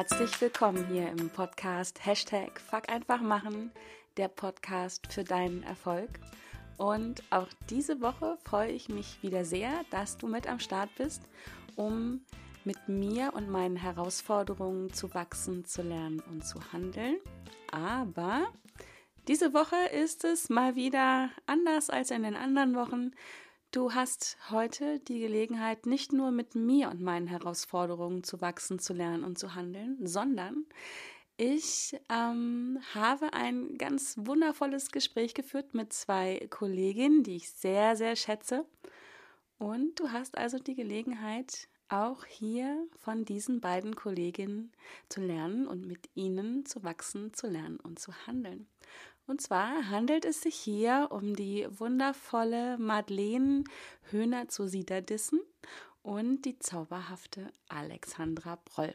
herzlich willkommen hier im Podcast Hashtag Fuck einfach machen, der Podcast für deinen Erfolg. Und auch diese Woche freue ich mich wieder sehr, dass du mit am Start bist, um mit mir und meinen Herausforderungen zu wachsen, zu lernen und zu handeln. Aber diese Woche ist es mal wieder anders als in den anderen Wochen. Du hast heute die Gelegenheit, nicht nur mit mir und meinen Herausforderungen zu wachsen, zu lernen und zu handeln, sondern ich ähm, habe ein ganz wundervolles Gespräch geführt mit zwei Kolleginnen, die ich sehr, sehr schätze. Und du hast also die Gelegenheit, auch hier von diesen beiden Kolleginnen zu lernen und mit ihnen zu wachsen, zu lernen und zu handeln. Und zwar handelt es sich hier um die wundervolle Madeleine Höhner zu Siederdissen und die zauberhafte Alexandra Broll.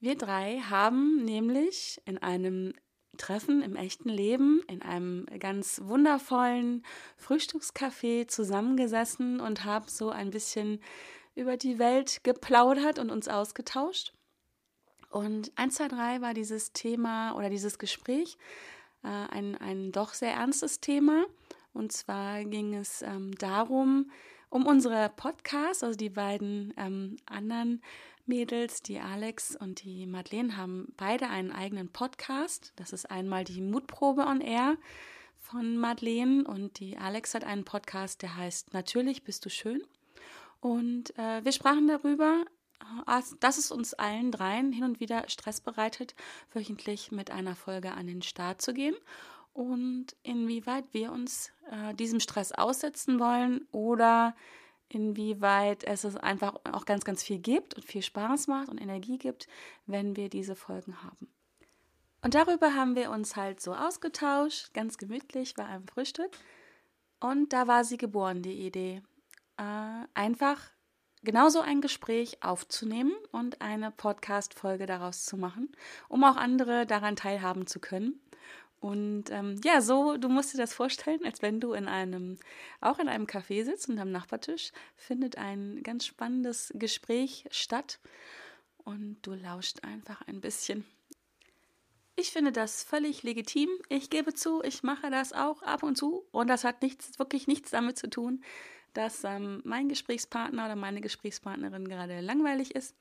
Wir drei haben nämlich in einem Treffen im echten Leben in einem ganz wundervollen Frühstückscafé zusammengesessen und haben so ein bisschen über die Welt geplaudert und uns ausgetauscht. Und 1, 2, 3 war dieses Thema oder dieses Gespräch äh, ein, ein doch sehr ernstes Thema. Und zwar ging es ähm, darum, um unsere Podcasts, also die beiden ähm, anderen Mädels, die Alex und die Madeleine, haben beide einen eigenen Podcast. Das ist einmal die Mutprobe on Air von Madeleine und die Alex hat einen Podcast, der heißt Natürlich bist du schön. Und äh, wir sprachen darüber, dass es uns allen dreien hin und wieder Stress bereitet, wöchentlich mit einer Folge an den Start zu gehen und inwieweit wir uns äh, diesem Stress aussetzen wollen oder inwieweit es es einfach auch ganz, ganz viel gibt und viel Spaß macht und Energie gibt, wenn wir diese Folgen haben. Und darüber haben wir uns halt so ausgetauscht, ganz gemütlich bei einem Frühstück. Und da war sie geboren, die Idee. Äh, einfach genauso ein Gespräch aufzunehmen und eine Podcast-Folge daraus zu machen, um auch andere daran teilhaben zu können. Und ähm, ja, so, du musst dir das vorstellen, als wenn du in einem, auch in einem Café sitzt und am Nachbartisch findet ein ganz spannendes Gespräch statt und du lauscht einfach ein bisschen. Ich finde das völlig legitim. Ich gebe zu, ich mache das auch ab und zu und das hat nichts, wirklich nichts damit zu tun, dass ähm, mein Gesprächspartner oder meine Gesprächspartnerin gerade langweilig ist.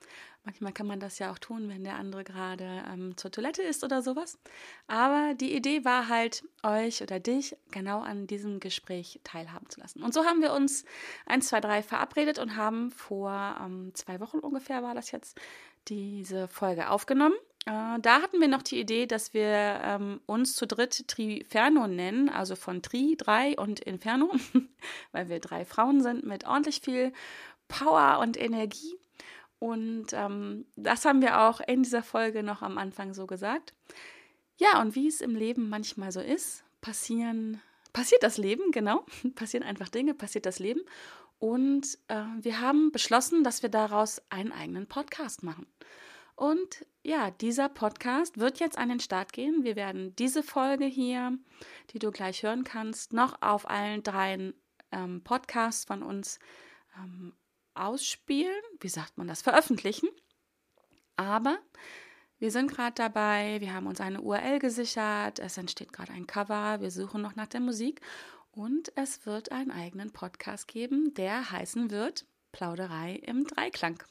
Manchmal kann man das ja auch tun, wenn der andere gerade ähm, zur Toilette ist oder sowas. Aber die Idee war halt, euch oder dich genau an diesem Gespräch teilhaben zu lassen. Und so haben wir uns 1, 2, 3 verabredet und haben vor ähm, zwei Wochen ungefähr war das jetzt diese Folge aufgenommen. Äh, da hatten wir noch die Idee, dass wir ähm, uns zu dritt Triferno nennen, also von Tri, drei und Inferno, weil wir drei Frauen sind mit ordentlich viel Power und Energie. Und ähm, das haben wir auch in dieser Folge noch am Anfang so gesagt. Ja, und wie es im Leben manchmal so ist, passieren, passiert das Leben, genau, passieren einfach Dinge, passiert das Leben. Und äh, wir haben beschlossen, dass wir daraus einen eigenen Podcast machen. Und ja, dieser Podcast wird jetzt an den Start gehen. Wir werden diese Folge hier, die du gleich hören kannst, noch auf allen drei ähm, Podcasts von uns ähm, ausspielen. Wie sagt man das? Veröffentlichen. Aber wir sind gerade dabei, wir haben uns eine URL gesichert, es entsteht gerade ein Cover, wir suchen noch nach der Musik und es wird einen eigenen Podcast geben, der heißen wird Plauderei im Dreiklang.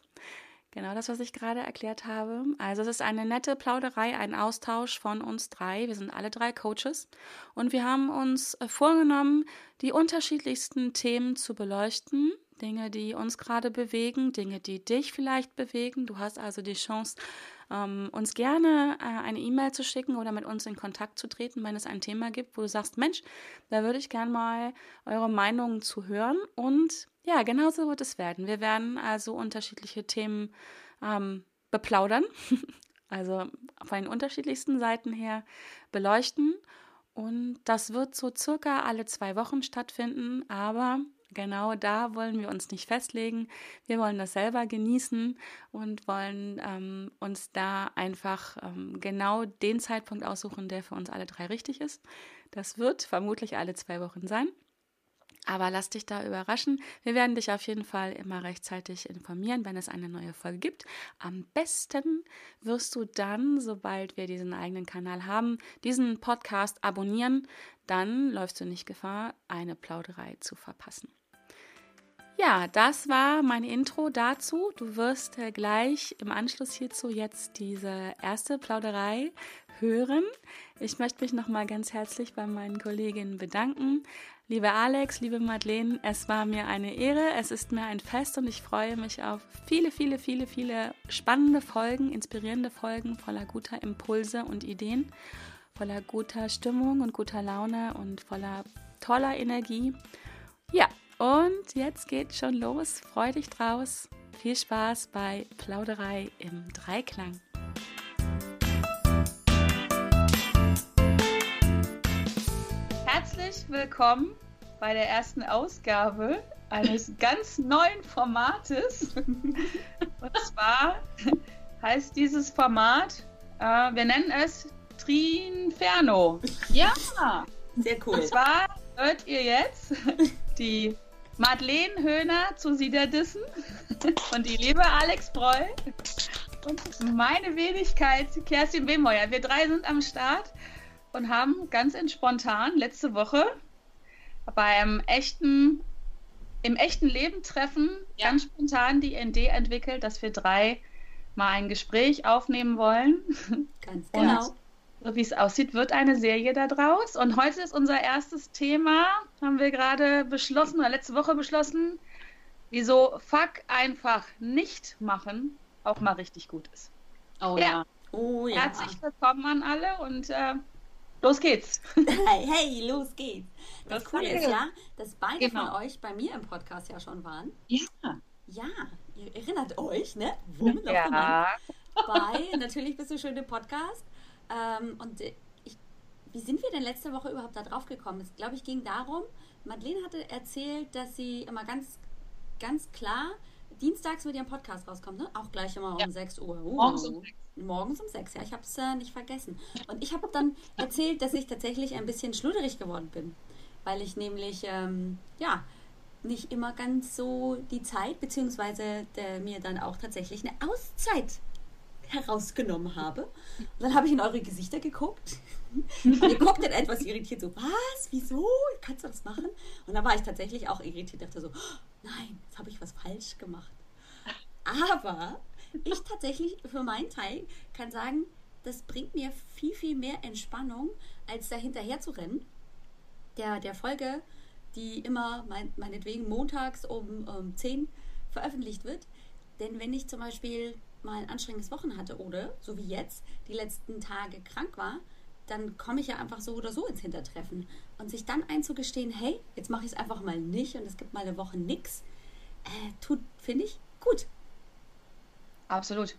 Genau das, was ich gerade erklärt habe. Also es ist eine nette Plauderei, ein Austausch von uns drei. Wir sind alle drei Coaches und wir haben uns äh, vorgenommen, die unterschiedlichsten Themen zu beleuchten. Dinge, die uns gerade bewegen, Dinge, die dich vielleicht bewegen. Du hast also die Chance, ähm, uns gerne äh, eine E-Mail zu schicken oder mit uns in Kontakt zu treten, wenn es ein Thema gibt, wo du sagst, Mensch, da würde ich gerne mal eure Meinungen zu hören. Und ja, genau so wird es werden. Wir werden also unterschiedliche Themen ähm, beplaudern, also von den unterschiedlichsten Seiten her beleuchten. Und das wird so circa alle zwei Wochen stattfinden, aber genau da wollen wir uns nicht festlegen. Wir wollen das selber genießen und wollen ähm, uns da einfach ähm, genau den Zeitpunkt aussuchen, der für uns alle drei richtig ist. Das wird vermutlich alle zwei Wochen sein. Aber lass dich da überraschen. Wir werden dich auf jeden Fall immer rechtzeitig informieren, wenn es eine neue Folge gibt. Am besten wirst du dann, sobald wir diesen eigenen Kanal haben, diesen Podcast abonnieren. Dann läufst du nicht Gefahr, eine Plauderei zu verpassen. Ja, das war mein Intro dazu. Du wirst äh, gleich im Anschluss hierzu jetzt diese erste Plauderei hören. Ich möchte mich nochmal ganz herzlich bei meinen Kolleginnen bedanken. Liebe Alex, liebe Madeleine, es war mir eine Ehre, es ist mir ein Fest und ich freue mich auf viele, viele, viele, viele spannende Folgen, inspirierende Folgen voller guter Impulse und Ideen, voller guter Stimmung und guter Laune und voller toller Energie. Ja, und jetzt geht's schon los. Freu dich draus. Viel Spaß bei Plauderei im Dreiklang. Herzlich willkommen bei der ersten Ausgabe eines ganz neuen Formates. Und zwar heißt dieses Format, äh, wir nennen es Trinferno. Ja, sehr cool. Und zwar hört ihr jetzt die Madeleine Höhner zu Siederdissen und die liebe Alex Broll und meine Wenigkeit Kerstin Wehmeuer. Wir drei sind am Start und haben ganz spontan letzte Woche beim echten, im echten Leben treffen ja. ganz spontan die Idee entwickelt, dass wir drei mal ein Gespräch aufnehmen wollen. Ganz genau so wie es aussieht, wird eine Serie daraus. Und heute ist unser erstes Thema, haben wir gerade beschlossen oder letzte Woche beschlossen, wieso Fuck einfach nicht machen auch mal richtig gut ist. Oh ja. ja. Oh ja. Herzlich willkommen an alle und äh, los geht's. Hey, hey, los geht's. Das Coole ist ja, dass beide genau. von euch bei mir im Podcast ja schon waren. Ja. Ja, ihr erinnert euch, ne? Woman ja. Bei Natürlich bist du schön im Podcast. Ähm, und ich, wie sind wir denn letzte Woche überhaupt da drauf gekommen? Es glaube ich ging darum, Madeleine hatte erzählt, dass sie immer ganz, ganz klar dienstags mit ihrem Podcast rauskommt, ne? Auch gleich immer um ja. 6 Uhr. Uh, morgens um 6. Morgens um 6, ja, ich habe es äh, nicht vergessen. Und ich habe dann erzählt, dass ich tatsächlich ein bisschen schluderig geworden bin, weil ich nämlich, ähm, ja, nicht immer ganz so die Zeit, beziehungsweise der, mir dann auch tatsächlich eine Auszeit herausgenommen habe. Und dann habe ich in eure Gesichter geguckt. Und ihr guckt dann etwas irritiert, so, was? Wieso? Kannst du das machen? Und dann war ich tatsächlich auch irritiert, dachte so, nein, jetzt habe ich was falsch gemacht. Aber ich tatsächlich für meinen Teil kann sagen, das bringt mir viel, viel mehr Entspannung, als da hinterher zu rennen. Der, der Folge, die immer mein, meinetwegen montags um, um 10 veröffentlicht wird. Denn wenn ich zum Beispiel mal ein anstrengendes Wochen hatte oder, so wie jetzt, die letzten Tage krank war, dann komme ich ja einfach so oder so ins Hintertreffen. Und sich dann einzugestehen, hey, jetzt mache ich es einfach mal nicht und es gibt mal eine Woche nichts, äh, tut, finde ich, gut. Absolut.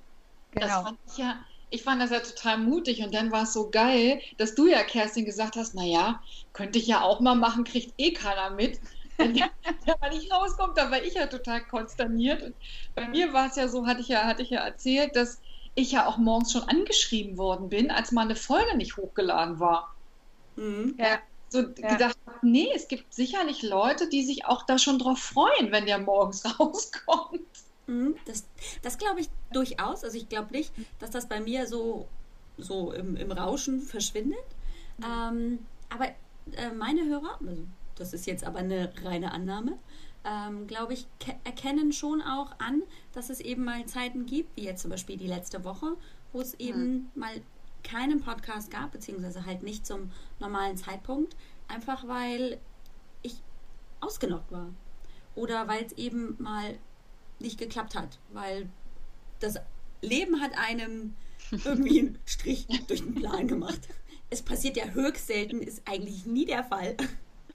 Genau. Das fand ich ja, ich fand das ja total mutig und dann war es so geil, dass du ja, Kerstin, gesagt hast, naja, könnte ich ja auch mal machen, kriegt eh keiner mit wenn der, der nicht rauskommt, dann war ich ja total konsterniert. Und bei mir war es ja so, hatte ich ja, hatte ich ja erzählt, dass ich ja auch morgens schon angeschrieben worden bin, als mal eine Folge nicht hochgeladen war. Mhm. Ja, so ja. gedacht nee, es gibt sicherlich Leute, die sich auch da schon drauf freuen, wenn der morgens rauskommt. Mhm, das, das glaube ich durchaus. Also ich glaube nicht, dass das bei mir so, so im, im Rauschen verschwindet. Mhm. Ähm, aber äh, meine Hörer, also das ist jetzt aber eine reine Annahme, ähm, glaube ich, erkennen schon auch an, dass es eben mal Zeiten gibt, wie jetzt zum Beispiel die letzte Woche, wo es eben hm. mal keinen Podcast gab, beziehungsweise halt nicht zum normalen Zeitpunkt, einfach weil ich ausgenockt war. Oder weil es eben mal nicht geklappt hat, weil das Leben hat einem irgendwie einen Strich durch den Plan gemacht. Es passiert ja höchst selten, ist eigentlich nie der Fall.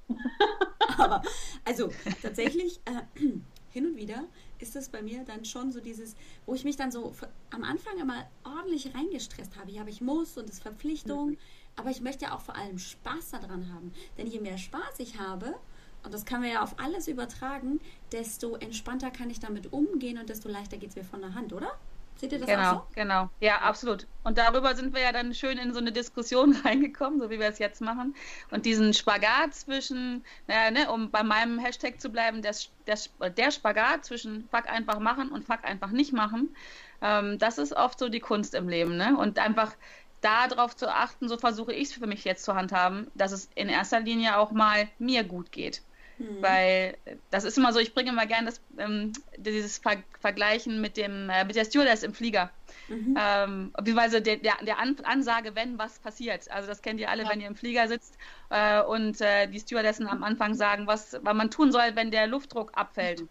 Aber also tatsächlich äh, hin und wieder ist das bei mir dann schon so dieses, wo ich mich dann so am Anfang immer ordentlich reingestresst habe. Ja, aber ich muss und es ist Verpflichtung. Mhm. Aber ich möchte ja auch vor allem Spaß daran haben. Denn je mehr Spaß ich habe, und das kann man ja auf alles übertragen, desto entspannter kann ich damit umgehen und desto leichter geht es mir von der Hand, oder? Seht ihr das genau, auch so? Genau, ja, absolut. Und darüber sind wir ja dann schön in so eine Diskussion reingekommen, so wie wir es jetzt machen. Und diesen Spagat zwischen, naja, ne, um bei meinem Hashtag zu bleiben, der, der, der Spagat zwischen Fuck einfach machen und Fuck einfach nicht machen, ähm, das ist oft so die Kunst im Leben. Ne? Und einfach darauf zu achten, so versuche ich es für mich jetzt zu handhaben, dass es in erster Linie auch mal mir gut geht. Mhm. Weil das ist immer so, ich bringe immer gerne ähm, dieses Ver Vergleichen mit, dem, äh, mit der Stewardess im Flieger. Mhm. Ähm, beziehungsweise der, der, der An Ansage, wenn was passiert. Also das kennt ihr alle, ja. wenn ihr im Flieger sitzt äh, und äh, die Stewardessen am Anfang sagen, was, was man tun soll, wenn der Luftdruck abfällt. Mhm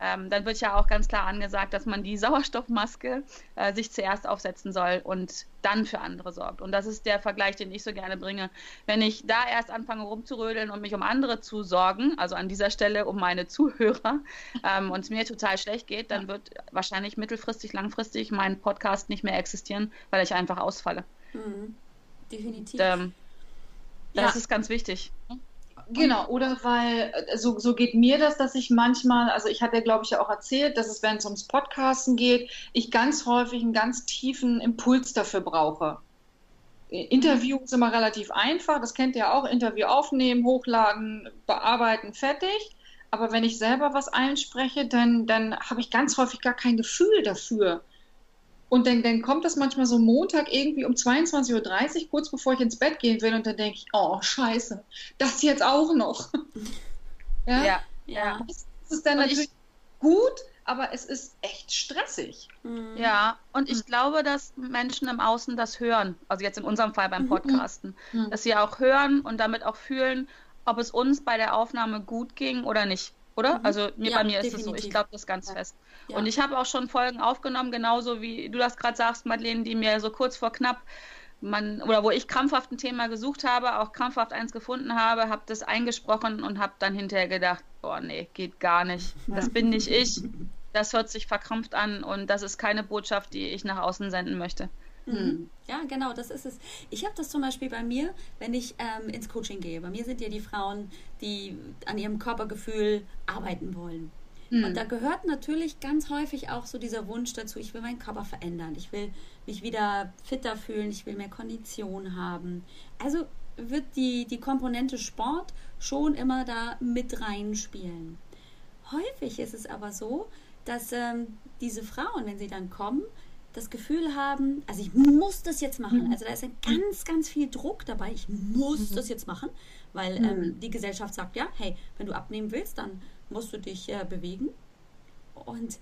ähm, dann wird ja auch ganz klar angesagt, dass man die Sauerstoffmaske äh, sich zuerst aufsetzen soll und dann für andere sorgt. Und das ist der Vergleich, den ich so gerne bringe. Wenn ich da erst anfange rumzurödeln und mich um andere zu sorgen, also an dieser Stelle um meine Zuhörer, ähm, und es mir total schlecht geht, dann wird wahrscheinlich mittelfristig, langfristig mein Podcast nicht mehr existieren, weil ich einfach ausfalle. Mhm. Definitiv. Und, ähm, das ja. ist ganz wichtig. Genau, oder weil, äh, so, so geht mir das, dass ich manchmal, also ich hatte ja, glaube ich, ja auch erzählt, dass es, wenn es ums Podcasten geht, ich ganz häufig einen ganz tiefen Impuls dafür brauche. Interview ist immer relativ einfach, das kennt ihr auch, Interview aufnehmen, hochladen, bearbeiten, fertig. Aber wenn ich selber was einspreche, dann, dann habe ich ganz häufig gar kein Gefühl dafür. Und dann, dann kommt das manchmal so Montag irgendwie um 22.30 Uhr, kurz bevor ich ins Bett gehen will, und dann denke ich, oh, scheiße, das jetzt auch noch. ja, ja. ja. Das ist dann und natürlich ich, gut, aber es ist echt stressig. Mhm. Ja, und ich mhm. glaube, dass Menschen im Außen das hören, also jetzt in unserem Fall beim mhm. Podcasten, mhm. dass sie auch hören und damit auch fühlen, ob es uns bei der Aufnahme gut ging oder nicht. Oder? Mhm. Also mir, ja, bei mir definitiv. ist es so. Ich glaube das ganz ja. fest. Ja. Und ich habe auch schon Folgen aufgenommen, genauso wie du das gerade sagst, Madeleine, die mir so kurz vor knapp man, oder wo ich krampfhaft ein Thema gesucht habe, auch krampfhaft eins gefunden habe, habe das eingesprochen und habe dann hinterher gedacht, boah, nee, geht gar nicht. Das bin nicht ich. Das hört sich verkrampft an und das ist keine Botschaft, die ich nach außen senden möchte. Mhm. Ja, genau, das ist es. Ich habe das zum Beispiel bei mir, wenn ich ähm, ins Coaching gehe. Bei mir sind ja die Frauen, die an ihrem Körpergefühl arbeiten wollen. Mhm. Und da gehört natürlich ganz häufig auch so dieser Wunsch dazu, ich will meinen Körper verändern, ich will mich wieder fitter fühlen, ich will mehr Kondition haben. Also wird die, die Komponente Sport schon immer da mit reinspielen. Häufig ist es aber so, dass ähm, diese Frauen, wenn sie dann kommen, das Gefühl haben, also ich muss das jetzt machen. Mhm. Also da ist ein ganz, ganz viel Druck dabei. Ich muss mhm. das jetzt machen, weil ähm, mhm. die Gesellschaft sagt, ja, hey, wenn du abnehmen willst, dann musst du dich äh, bewegen. Und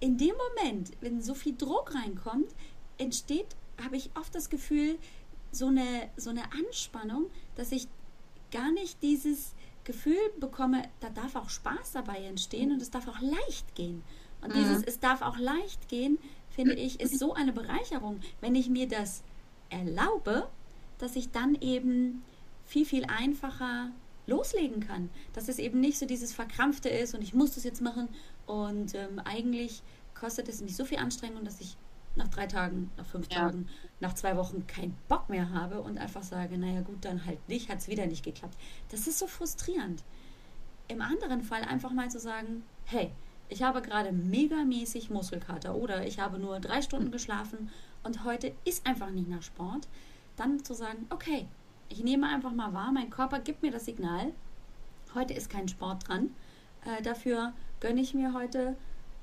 in dem Moment, wenn so viel Druck reinkommt, entsteht, habe ich oft das Gefühl, so eine, so eine Anspannung, dass ich gar nicht dieses Gefühl bekomme, da darf auch Spaß dabei entstehen und es darf auch leicht gehen. Und mhm. dieses, es darf auch leicht gehen, finde ich, ist so eine Bereicherung, wenn ich mir das erlaube, dass ich dann eben viel, viel einfacher loslegen kann. Dass es eben nicht so dieses Verkrampfte ist und ich muss das jetzt machen und ähm, eigentlich kostet es mich so viel Anstrengung, dass ich nach drei Tagen, nach fünf ja. Tagen, nach zwei Wochen keinen Bock mehr habe und einfach sage, naja gut, dann halt nicht, hat es wieder nicht geklappt. Das ist so frustrierend. Im anderen Fall einfach mal zu sagen, hey, ich habe gerade megamäßig Muskelkater oder ich habe nur drei Stunden geschlafen und heute ist einfach nicht nach Sport, dann zu sagen, okay, ich nehme einfach mal wahr, mein Körper gibt mir das Signal, heute ist kein Sport dran, äh, dafür gönne ich mir heute,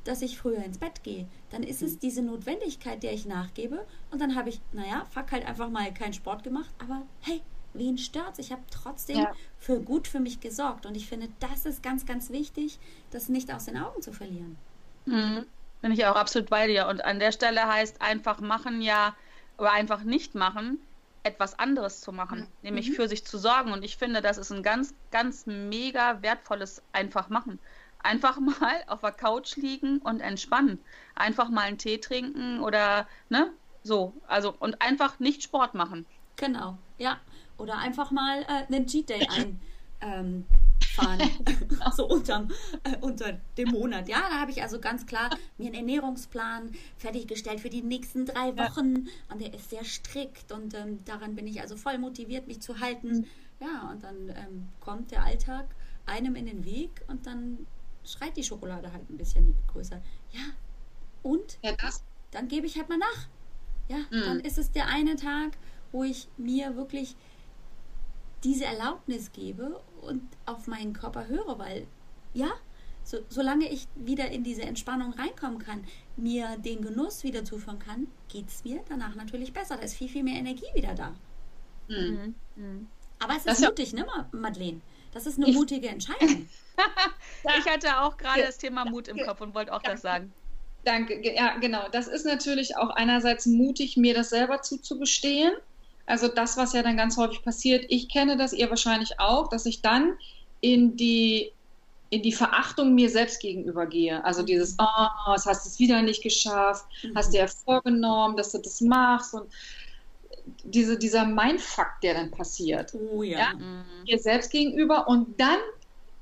dass ich früher ins Bett gehe. Dann ist es diese Notwendigkeit, der ich nachgebe und dann habe ich, naja, fuck halt einfach mal keinen Sport gemacht, aber hey, wen stört's? Ich habe trotzdem ja. für gut für mich gesorgt. Und ich finde, das ist ganz, ganz wichtig, das nicht aus den Augen zu verlieren. Mhm. Bin ich auch absolut bei dir. Und an der Stelle heißt einfach machen ja, oder einfach nicht machen, etwas anderes zu machen, mhm. nämlich für sich zu sorgen. Und ich finde, das ist ein ganz, ganz mega wertvolles einfach machen. Einfach mal auf der Couch liegen und entspannen. Einfach mal einen Tee trinken oder, ne, so. Also, und einfach nicht Sport machen. Genau, ja. Oder einfach mal äh, einen Cheat Day einfahren. Ähm, so unterm, äh, unter dem Monat. Ja, da habe ich also ganz klar mir einen Ernährungsplan fertiggestellt für die nächsten drei Wochen. Und der ist sehr strikt und ähm, daran bin ich also voll motiviert, mich zu halten. Mhm. Ja, und dann ähm, kommt der Alltag einem in den Weg und dann schreit die Schokolade halt ein bisschen größer. Ja, und? Ja, das, dann gebe ich halt mal nach. Ja, mhm. dann ist es der eine Tag, wo ich mir wirklich diese Erlaubnis gebe und auf meinen Körper höre, weil ja, so, solange ich wieder in diese Entspannung reinkommen kann, mir den Genuss wieder zuführen kann, geht es mir danach natürlich besser. Da ist viel, viel mehr Energie wieder da. Mhm. Mhm. Aber es ist das mutig, ne, Madeleine? Das ist eine ich, mutige Entscheidung. ich hatte auch gerade das Thema Mut im Kopf und wollte auch das sagen. Danke, ja, genau. Das ist natürlich auch einerseits mutig, mir das selber zuzugestehen. Also das, was ja dann ganz häufig passiert, ich kenne das, ihr wahrscheinlich auch, dass ich dann in die, in die Verachtung mir selbst gegenüber gehe. Also mhm. dieses, oh, was hast du es wieder nicht geschafft, mhm. hast dir ja vorgenommen, dass du das machst und diese, dieser Mindfuck, der dann passiert. Oh ja. ja mhm. Ihr selbst gegenüber und dann,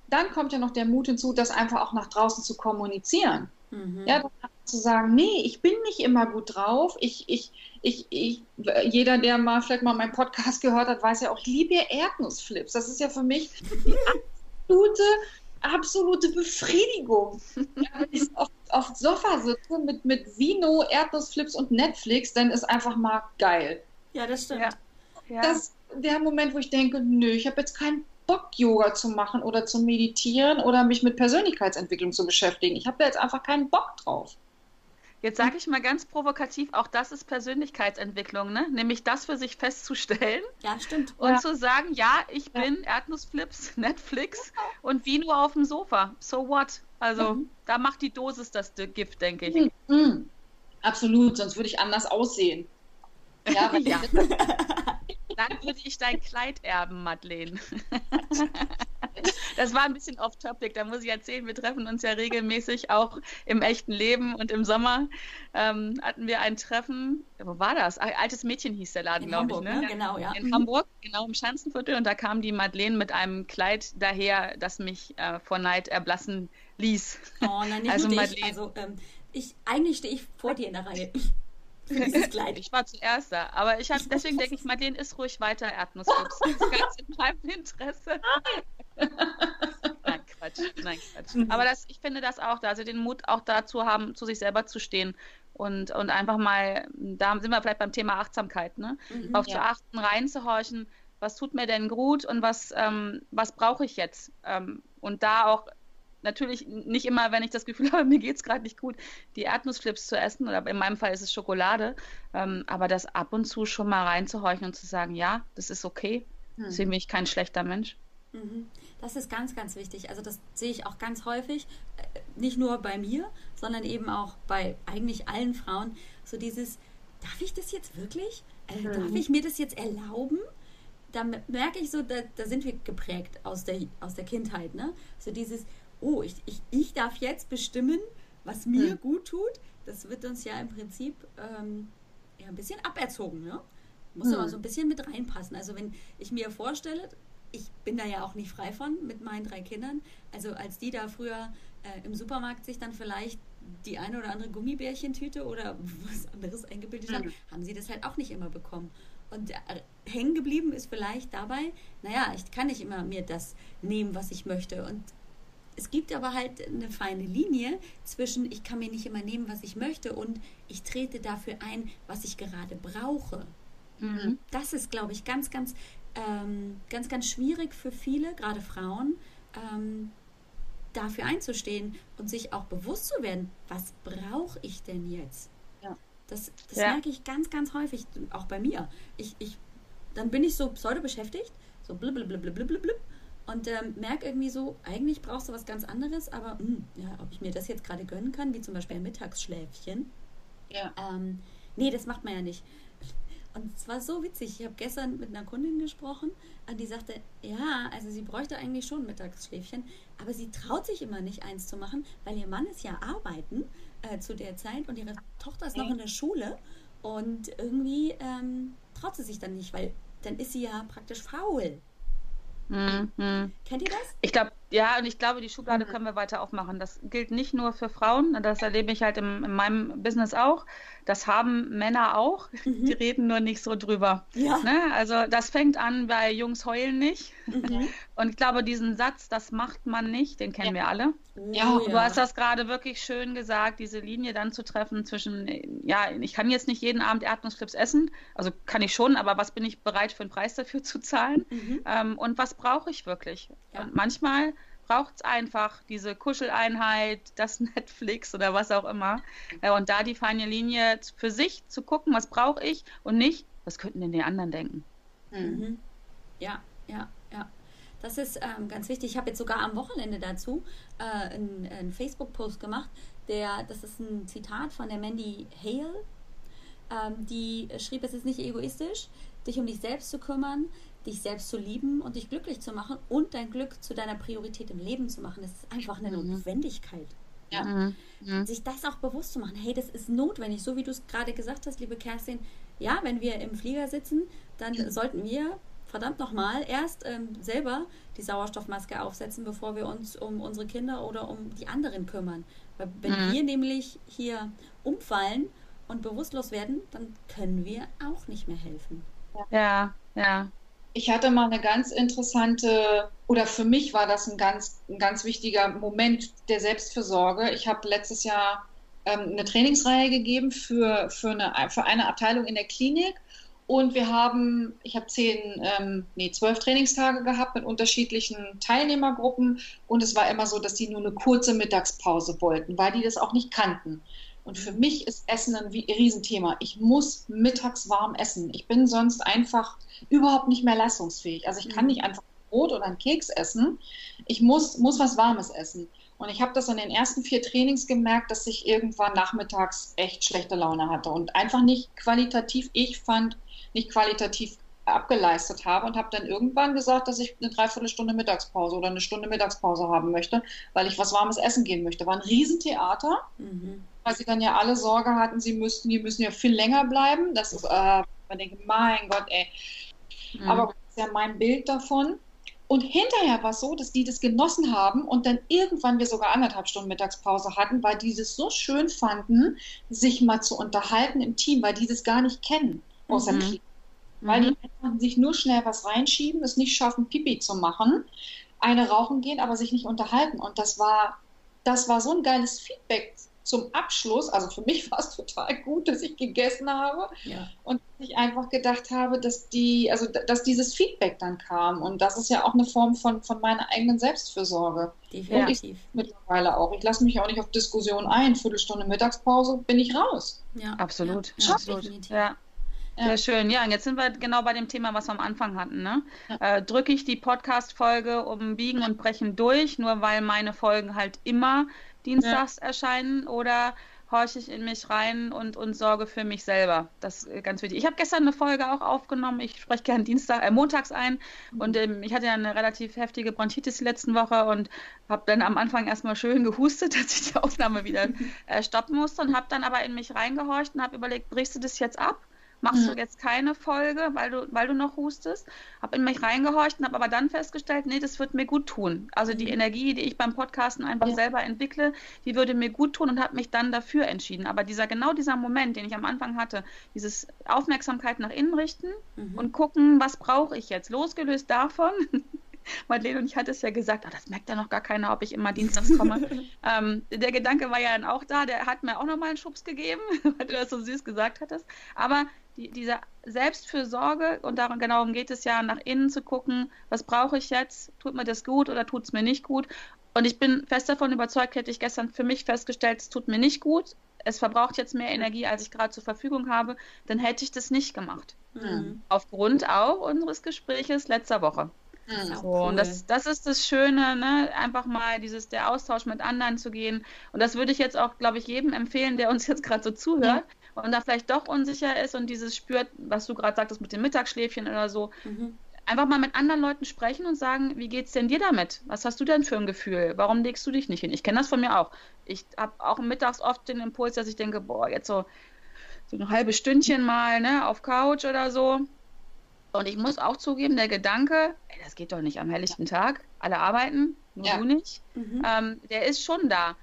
dann kommt ja noch der Mut hinzu, das einfach auch nach draußen zu kommunizieren. Mhm. Ja, zu sagen, nee, ich bin nicht immer gut drauf. Ich, ich, ich, ich, jeder, der mal vielleicht mal meinen Podcast gehört hat, weiß ja auch, ich liebe Erdnussflips. Das ist ja für mich die absolute, absolute Befriedigung. Ja, wenn ich auf, auf dem Sofa sitze mit, mit Vino, Erdnussflips und Netflix, dann ist einfach mal geil. Ja, das stimmt. Ja. Ja. Das ist der Moment, wo ich denke, nö, ich habe jetzt keinen Bock, Yoga zu machen oder zu meditieren oder mich mit Persönlichkeitsentwicklung zu beschäftigen. Ich habe da jetzt einfach keinen Bock drauf. Jetzt sage ich mal ganz provokativ, auch das ist Persönlichkeitsentwicklung, ne? nämlich das für sich festzustellen. Ja, stimmt. Und ja. zu sagen, ja, ich ja. bin Erdnussflips, Netflix und wie nur auf dem Sofa. So what? Also mhm. da macht die Dosis das Gift, denke ich. Mhm. Absolut, sonst würde ich anders aussehen. Ja, ja. Dann würde ich dein Kleid erben, Madeleine. Das war ein bisschen off-topic, da muss ich erzählen, wir treffen uns ja regelmäßig auch im echten Leben und im Sommer ähm, hatten wir ein Treffen, wo war das? Altes Mädchen hieß der Laden, glaube ich. Ne? ne? Genau, ja. In. Hamburg, genau im Schanzenviertel und da kam die Madeleine mit einem Kleid daher, das mich äh, vor Neid erblassen ließ. Oh nein, nicht also, Madeleine. Also, ähm, ich, eigentlich stehe ich vor dir in der Reihe. dieses Kleid. Ich war zuerst da, aber ich hab, deswegen denke ich mal, den ist ruhig weiter Erdnussflips. Das ist ganz in meinem Interesse. nein, Quatsch, nein, Quatsch. Mhm. Aber das, ich finde das auch da, also den Mut auch dazu haben, zu sich selber zu stehen und, und einfach mal, da sind wir vielleicht beim Thema Achtsamkeit, ne? Mhm, Auf ja. zu achten, reinzuhorchen, was tut mir denn gut und was, ähm, was brauche ich jetzt? Ähm, und da auch natürlich nicht immer, wenn ich das Gefühl habe, mir geht es gerade nicht gut, die Erdnussflips zu essen oder in meinem Fall ist es Schokolade, ähm, aber das ab und zu schon mal reinzuhorchen und zu sagen, ja, das ist okay, hm. deswegen bin ich kein schlechter Mensch. Mhm. Das ist ganz, ganz wichtig. Also das sehe ich auch ganz häufig, äh, nicht nur bei mir, sondern eben auch bei eigentlich allen Frauen. So dieses, darf ich das jetzt wirklich? Äh, mhm. Darf ich mir das jetzt erlauben? Da merke ich so, da, da sind wir geprägt aus der, aus der Kindheit. Ne? So dieses, oh, ich, ich, ich darf jetzt bestimmen, was mir hm. gut tut. Das wird uns ja im Prinzip ähm, ja, ein bisschen aberzogen. Ne? Muss hm. aber so ein bisschen mit reinpassen. Also wenn ich mir vorstelle, ich bin da ja auch nicht frei von mit meinen drei Kindern. Also als die da früher äh, im Supermarkt sich dann vielleicht die eine oder andere Gummibärchentüte oder was anderes eingebildet haben, hm. haben sie das halt auch nicht immer bekommen. Und äh, hängen geblieben ist vielleicht dabei, naja, ich kann nicht immer mir das nehmen, was ich möchte. Und es gibt aber halt eine feine Linie zwischen, ich kann mir nicht immer nehmen, was ich möchte und ich trete dafür ein, was ich gerade brauche. Mhm. Das ist, glaube ich, ganz, ganz, ähm, ganz, ganz schwierig für viele, gerade Frauen, ähm, dafür einzustehen und sich auch bewusst zu werden, was brauche ich denn jetzt? Ja. Das, das ja. merke ich ganz, ganz häufig, auch bei mir. Ich, ich, dann bin ich so pseudo beschäftigt, so blub, blub, blub, blub, blub, blub und ähm, merke irgendwie so, eigentlich brauchst du was ganz anderes, aber mh, hm, ja, ob ich mir das jetzt gerade gönnen kann, wie zum Beispiel ein Mittagsschläfchen. Ja. Ähm, nee, das macht man ja nicht. Und es war so witzig. Ich habe gestern mit einer Kundin gesprochen und die sagte, ja, also sie bräuchte eigentlich schon ein Mittagsschläfchen, aber sie traut sich immer nicht, eins zu machen, weil ihr Mann ist ja arbeiten äh, zu der Zeit und ihre Tochter ist noch in der Schule und irgendwie ähm, traut sie sich dann nicht, weil dann ist sie ja praktisch faul. Mhm. Kennt ihr das? Ich glaube, ja, und ich glaube, die Schublade können wir weiter aufmachen. Das gilt nicht nur für Frauen, das erlebe ich halt im, in meinem Business auch. Das haben Männer auch, mhm. die reden nur nicht so drüber. Ja. Ne? Also das fängt an bei Jungs heulen nicht. Mhm. Und ich glaube, diesen Satz, das macht man nicht, den kennen ja. wir alle. Ja, du hast das gerade wirklich schön gesagt, diese Linie dann zu treffen zwischen, ja, ich kann jetzt nicht jeden Abend Erdnussflips essen, also kann ich schon, aber was bin ich bereit für einen Preis dafür zu zahlen? Mhm. Ähm, und was brauche ich wirklich? Ja. Und manchmal braucht es einfach diese Kuscheleinheit, das Netflix oder was auch immer. Und da die feine Linie für sich zu gucken, was brauche ich und nicht, was könnten denn die anderen denken. Mhm. Ja, ja, ja. Das ist ähm, ganz wichtig. Ich habe jetzt sogar am Wochenende dazu äh, einen, einen Facebook-Post gemacht. Der, das ist ein Zitat von der Mandy Hale. Ähm, die schrieb, es ist nicht egoistisch, dich um dich selbst zu kümmern, dich selbst zu lieben und dich glücklich zu machen und dein Glück zu deiner Priorität im Leben zu machen. Das ist einfach eine mhm. Notwendigkeit. Ja. Mhm. mhm. Sich das auch bewusst zu machen. Hey, das ist notwendig. So wie du es gerade gesagt hast, liebe Kerstin. Ja, wenn wir im Flieger sitzen, dann sollten wir verdammt nochmal erst ähm, selber die Sauerstoffmaske aufsetzen, bevor wir uns um unsere Kinder oder um die anderen kümmern. Weil wenn mhm. wir nämlich hier umfallen und bewusstlos werden, dann können wir auch nicht mehr helfen. Ja, ja. Ich hatte mal eine ganz interessante, oder für mich war das ein ganz, ein ganz wichtiger Moment der Selbstfürsorge. Ich habe letztes Jahr ähm, eine Trainingsreihe gegeben für, für, eine, für eine Abteilung in der Klinik. Und wir haben, ich habe zehn, ähm, nee, zwölf Trainingstage gehabt mit unterschiedlichen Teilnehmergruppen. Und es war immer so, dass die nur eine kurze Mittagspause wollten, weil die das auch nicht kannten. Und für mich ist Essen ein Riesenthema. Ich muss mittags warm essen. Ich bin sonst einfach überhaupt nicht mehr leistungsfähig. Also ich kann mhm. nicht einfach Brot oder einen Keks essen. Ich muss, muss was Warmes essen. Und ich habe das in den ersten vier Trainings gemerkt, dass ich irgendwann nachmittags echt schlechte Laune hatte und einfach nicht qualitativ, ich fand, nicht qualitativ abgeleistet habe und habe dann irgendwann gesagt, dass ich eine Dreiviertelstunde Mittagspause oder eine Stunde Mittagspause haben möchte, weil ich was warmes essen gehen möchte. War ein Riesentheater. Mhm weil sie dann ja alle Sorge hatten, sie müssten, die müssen ja viel länger bleiben. Das ist, äh, man denkt, mein Gott, ey. Mhm. Aber das ist ja mein Bild davon. Und hinterher war es so, dass die das genossen haben und dann irgendwann wir sogar anderthalb Stunden Mittagspause hatten, weil die das so schön fanden, sich mal zu unterhalten im Team, weil die das gar nicht kennen aus mhm. Krieg. Weil mhm. die sich nur schnell was reinschieben, es nicht schaffen, Pipi zu machen, eine rauchen gehen, aber sich nicht unterhalten. Und das war, das war so ein geiles Feedback zum Abschluss, also für mich war es total gut, dass ich gegessen habe ja. und ich einfach gedacht habe, dass die, also dass dieses Feedback dann kam und das ist ja auch eine Form von, von meiner eigenen Selbstfürsorge. Definitiv. Und ich mittlerweile auch. Ich lasse mich auch nicht auf Diskussionen ein. Viertelstunde Mittagspause bin ich raus. Ja, absolut. Ja, absolut. Ja. Ja. Sehr schön. Ja, und jetzt sind wir genau bei dem Thema, was wir am Anfang hatten. Ne? Ja. Äh, Drücke ich die Podcast-Folge um Biegen und Brechen durch, nur weil meine Folgen halt immer dienstags ja. erscheinen oder horche ich in mich rein und, und sorge für mich selber. Das ist ganz wichtig. Ich habe gestern eine Folge auch aufgenommen. Ich spreche gerne Dienstag, äh, montags ein. Mhm. Und ähm, ich hatte ja eine relativ heftige Bronchitis die letzten Woche und habe dann am Anfang erstmal schön gehustet, dass ich die Aufnahme wieder äh, stoppen musste und habe dann aber in mich reingehorcht und habe überlegt, brichst du das jetzt ab? Machst mhm. du jetzt keine Folge, weil du, weil du noch hustest. Habe in mich reingehorcht und habe aber dann festgestellt, nee, das wird mir gut tun. Also die mhm. Energie, die ich beim Podcasten einfach ja. selber entwickle, die würde mir gut tun und habe mich dann dafür entschieden. Aber dieser genau dieser Moment, den ich am Anfang hatte, dieses Aufmerksamkeit nach innen richten mhm. und gucken, was brauche ich jetzt, losgelöst davon. Madeleine und ich hatte es ja gesagt, oh, das merkt ja noch gar keiner, ob ich immer dienstags komme. ähm, der Gedanke war ja dann auch da, der hat mir auch nochmal einen Schubs gegeben, weil du das so süß gesagt hattest. Aber die, diese Selbstfürsorge, und darum genau geht es ja, nach innen zu gucken, was brauche ich jetzt, tut mir das gut oder tut es mir nicht gut. Und ich bin fest davon überzeugt, hätte ich gestern für mich festgestellt, es tut mir nicht gut, es verbraucht jetzt mehr Energie, als ich gerade zur Verfügung habe, dann hätte ich das nicht gemacht. Mhm. Aufgrund auch unseres Gespräches letzter Woche. So, cool. Und das, das ist das Schöne, ne? einfach mal dieses, der Austausch mit anderen zu gehen. Und das würde ich jetzt auch, glaube ich, jedem empfehlen, der uns jetzt gerade so zuhört. Mhm und da vielleicht doch unsicher ist und dieses spürt, was du gerade sagtest mit dem Mittagsschläfchen oder so, mhm. einfach mal mit anderen Leuten sprechen und sagen, wie geht's denn dir damit? Was hast du denn für ein Gefühl? Warum legst du dich nicht hin? Ich kenne das von mir auch. Ich habe auch mittags oft den Impuls, dass ich denke, boah, jetzt so, so ein halbes Stündchen mal, ne, auf Couch oder so. Und ich muss auch zugeben, der Gedanke, ey, das geht doch nicht am helllichten Tag, alle arbeiten, nur ja. du nicht, mhm. ähm, der ist schon da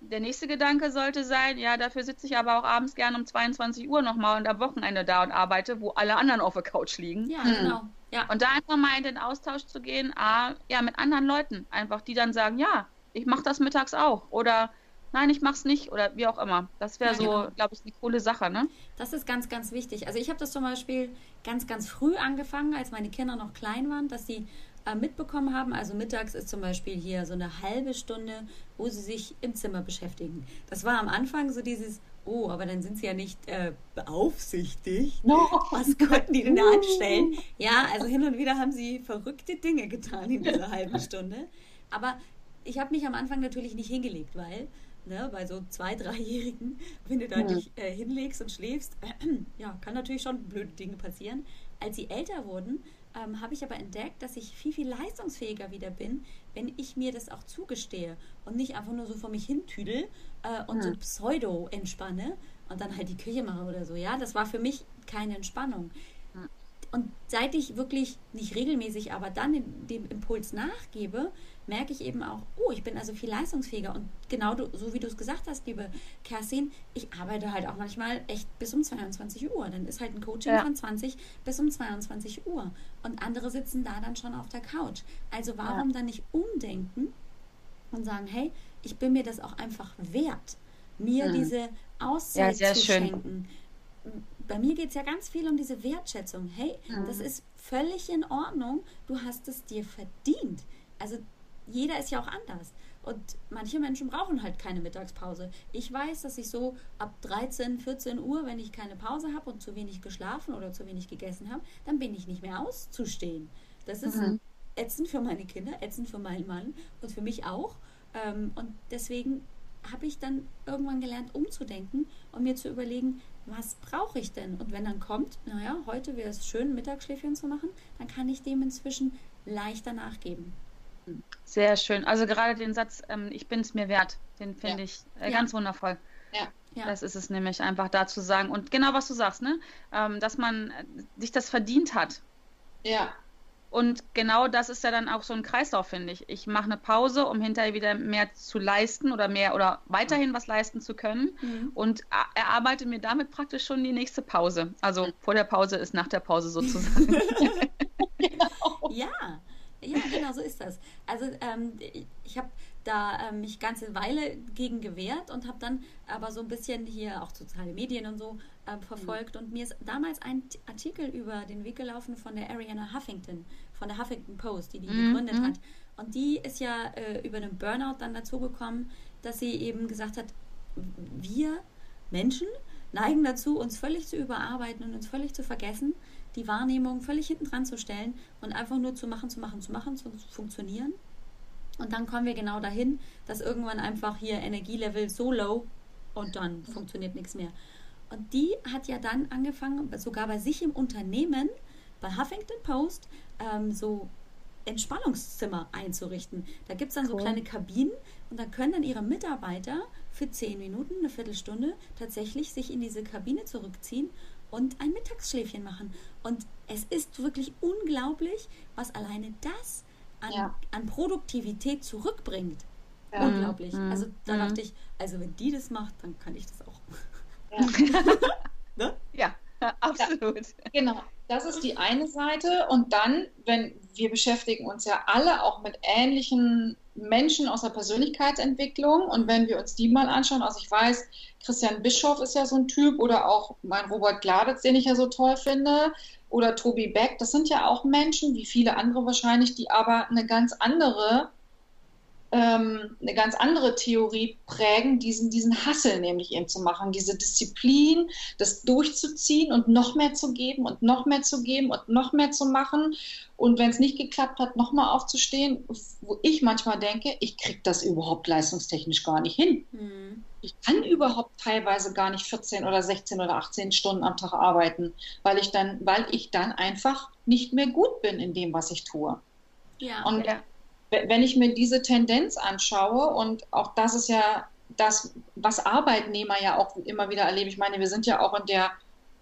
der nächste Gedanke sollte sein, ja, dafür sitze ich aber auch abends gerne um 22 Uhr nochmal und am Wochenende da und arbeite, wo alle anderen auf der Couch liegen. Ja, genau. Ja. Und da einfach mal in den Austausch zu gehen, ah, ja, mit anderen Leuten, einfach, die dann sagen, ja, ich mache das mittags auch. Oder nein, ich mach's nicht oder wie auch immer. Das wäre ja, so, genau. glaube ich, eine coole Sache, ne? Das ist ganz, ganz wichtig. Also ich habe das zum Beispiel ganz, ganz früh angefangen, als meine Kinder noch klein waren, dass sie äh, mitbekommen haben. Also mittags ist zum Beispiel hier so eine halbe Stunde, wo sie sich im Zimmer beschäftigen. Das war am Anfang so dieses, oh, aber dann sind sie ja nicht äh, beaufsichtigt. No. Was konnten die denn da anstellen? Ja, also hin und wieder haben sie verrückte Dinge getan in dieser halben Stunde. Aber ich habe mich am Anfang natürlich nicht hingelegt, weil ne, bei so zwei, dreijährigen, wenn du da ja. dich äh, hinlegst und schläfst, äh, ja, kann natürlich schon blöde Dinge passieren. Als sie älter wurden, ähm, habe ich aber entdeckt, dass ich viel, viel leistungsfähiger wieder bin, wenn ich mir das auch zugestehe und nicht einfach nur so vor mich hintüdel äh, und ja. so pseudo entspanne und dann halt die Küche mache oder so. Ja, das war für mich keine Entspannung. Und seit ich wirklich nicht regelmäßig, aber dann dem Impuls nachgebe, merke ich eben auch, oh, ich bin also viel leistungsfähiger. Und genau du, so wie du es gesagt hast, liebe Kerstin, ich arbeite halt auch manchmal echt bis um 22 Uhr. Dann ist halt ein Coaching ja. von 20 bis um 22 Uhr. Und andere sitzen da dann schon auf der Couch. Also warum ja. dann nicht umdenken und sagen, hey, ich bin mir das auch einfach wert, mir mhm. diese Auszeit ja, zu schön. schenken. Bei mir geht es ja ganz viel um diese Wertschätzung. Hey, mhm. das ist völlig in Ordnung. Du hast es dir verdient. Also jeder ist ja auch anders. Und manche Menschen brauchen halt keine Mittagspause. Ich weiß, dass ich so ab 13, 14 Uhr, wenn ich keine Pause habe und zu wenig geschlafen oder zu wenig gegessen habe, dann bin ich nicht mehr auszustehen. Das ist mhm. ätzend für meine Kinder, ätzend für meinen Mann und für mich auch. Ähm, und deswegen habe ich dann irgendwann gelernt, umzudenken und mir zu überlegen, was brauche ich denn? Und wenn dann kommt, naja, heute wäre es schön, Mittagsschläfchen zu machen, dann kann ich dem inzwischen leichter nachgeben. Sehr schön. Also gerade den Satz, ähm, ich bin es mir wert, den finde ja. ich äh, ganz ja. wundervoll. Ja. ja. Das ist es nämlich einfach da zu sagen. Und genau was du sagst, ne? Ähm, dass man äh, sich das verdient hat. Ja. Und genau das ist ja dann auch so ein Kreislauf, finde ich. Ich mache eine Pause, um hinterher wieder mehr zu leisten oder mehr oder weiterhin was leisten zu können mhm. und erarbeite mir damit praktisch schon die nächste Pause. Also vor der Pause ist nach der Pause sozusagen. genau. Ja, ja, genau, so ist das. Also ähm, ich habe da ähm, mich ganze Weile gegen gewehrt und habe dann aber so ein bisschen hier auch soziale Medien und so äh, verfolgt mhm. und mir ist damals ein Artikel über den Weg gelaufen von der Ariana Huffington, von der Huffington Post, die die mhm. gegründet hat. Und die ist ja äh, über den Burnout dann dazu gekommen, dass sie eben gesagt hat, wir Menschen neigen dazu, uns völlig zu überarbeiten und uns völlig zu vergessen die Wahrnehmung völlig hinten dran zu stellen und einfach nur zu machen, zu machen, zu machen, zu funktionieren. Und dann kommen wir genau dahin, dass irgendwann einfach hier Energielevel so low und dann funktioniert nichts mehr. Und die hat ja dann angefangen, sogar bei sich im Unternehmen, bei Huffington Post, ähm, so Entspannungszimmer einzurichten. Da gibt es dann cool. so kleine Kabinen und da können dann ihre Mitarbeiter für zehn Minuten, eine Viertelstunde tatsächlich sich in diese Kabine zurückziehen und ein Mittagsschläfchen machen. Und es ist wirklich unglaublich, was alleine das an, ja. an Produktivität zurückbringt. Ja. Unglaublich. Mhm. Also da mhm. dachte ich, also wenn die das macht, dann kann ich das auch. Ja, ne? ja absolut. genau, das ist die eine Seite. Und dann, wenn wir beschäftigen uns ja alle auch mit ähnlichen Menschen aus der Persönlichkeitsentwicklung. Und wenn wir uns die mal anschauen, also ich weiß, Christian Bischoff ist ja so ein Typ oder auch mein Robert Gladitz, den ich ja so toll finde, oder Tobi Beck, das sind ja auch Menschen, wie viele andere wahrscheinlich, die aber eine ganz andere ähm, eine ganz andere Theorie prägen, diesen, diesen Hassel nämlich eben zu machen, diese Disziplin, das durchzuziehen und noch mehr zu geben und noch mehr zu geben und noch mehr zu machen. Und wenn es nicht geklappt hat, nochmal aufzustehen, wo ich manchmal denke, ich kriege das überhaupt leistungstechnisch gar nicht hin. Mhm. Ich kann überhaupt teilweise gar nicht 14 oder 16 oder 18 Stunden am Tag arbeiten, weil ich dann, weil ich dann einfach nicht mehr gut bin in dem, was ich tue. Ja, und ja wenn ich mir diese Tendenz anschaue, und auch das ist ja das, was Arbeitnehmer ja auch immer wieder erleben. Ich meine, wir sind ja auch in der,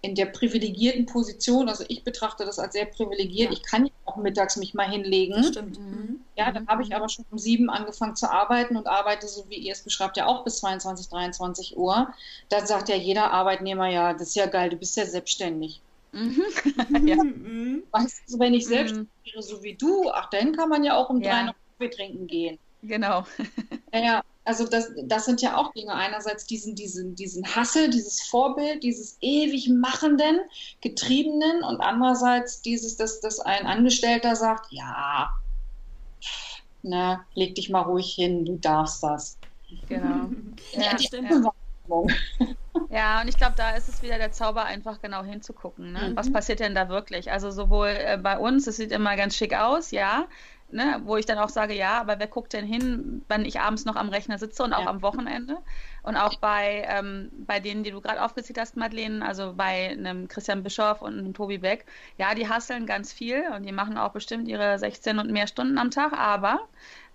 in der privilegierten Position. Also ich betrachte das als sehr privilegiert. Ja. Ich kann ja auch mittags mich mal hinlegen. Stimmt. Mhm. Ja, dann habe ich aber schon um sieben angefangen zu arbeiten und arbeite, so wie ihr es beschreibt, ja auch bis 22, 23 Uhr. Da sagt ja jeder Arbeitnehmer, ja, das ist ja geil, du bist ja selbstständig. Mhm. ja. Mhm. Weißt du, wenn ich selbst mhm. wäre, so wie du, ach, dann kann man ja auch um ja. drei noch Kaffee trinken gehen. Genau. ja, also das, das sind ja auch Dinge. Einerseits diesen, diesen, diesen Hassel, dieses Vorbild, dieses ewig Machenden, Getriebenen und andererseits dieses, dass, dass ein Angestellter sagt, ja, na, leg dich mal ruhig hin, du darfst das. Genau. ja, die ja. Ja, und ich glaube, da ist es wieder der Zauber, einfach genau hinzugucken. Ne? Mhm. Was passiert denn da wirklich? Also sowohl äh, bei uns, es sieht immer ganz schick aus, ja, ne, wo ich dann auch sage, ja, aber wer guckt denn hin, wenn ich abends noch am Rechner sitze und auch ja. am Wochenende? Und auch bei, ähm, bei denen, die du gerade aufgezählt hast, Madeleine, also bei einem Christian Bischoff und einem Tobi Beck, ja, die hasseln ganz viel und die machen auch bestimmt ihre 16 und mehr Stunden am Tag, aber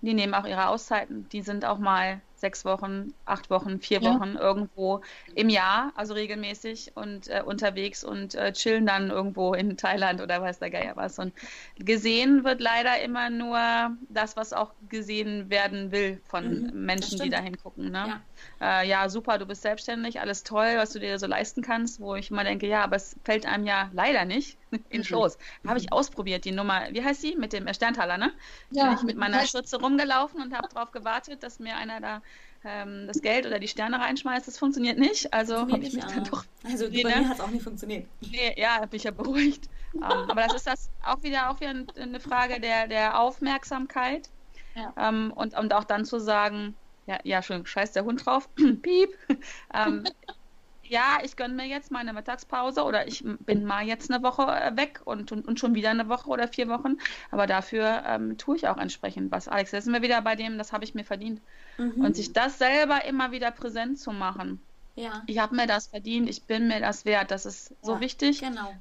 die nehmen auch ihre Auszeiten. Die sind auch mal sechs Wochen, acht Wochen, vier ja. Wochen irgendwo im Jahr, also regelmäßig und äh, unterwegs und äh, chillen dann irgendwo in Thailand oder weiß der Geier was. Und gesehen wird leider immer nur das, was auch gesehen werden will von mhm, Menschen, die da hingucken. Ne? Ja. Äh, ja, super, du bist selbstständig, alles toll, was du dir so leisten kannst, wo ich immer denke, ja, aber es fällt einem ja leider nicht in mhm. Schoß. Habe ich mhm. ausprobiert, die Nummer, wie heißt sie? Mit dem Sterntaler, ne? Ja. Bin ich mit meiner Schürze rumgelaufen und habe darauf gewartet, dass mir einer da ähm, das Geld oder die Sterne reinschmeißt. Das funktioniert nicht. Also habe ich mich dann doch. Also bei mir hat es auch nicht funktioniert. Nee, ja, bin ich ja beruhigt. um, ähm, aber das ist das auch wieder auch wieder eine Frage der, der Aufmerksamkeit. Ja. Um, ähm, und, und auch dann zu sagen, ja, ja, schön, scheiß der Hund drauf, piep. Um, ja, ich gönne mir jetzt meine Mittagspause oder ich bin mal jetzt eine Woche äh, weg und, und, und schon wieder eine Woche oder vier Wochen. Aber dafür ähm, tue ich auch entsprechend was. Alex, jetzt sind wir wieder bei dem, das habe ich mir verdient. Mhm. Und sich das selber immer wieder präsent zu machen. Ja. Ich habe mir das verdient, ich bin mir das wert. Das ist so ja, wichtig. Genau.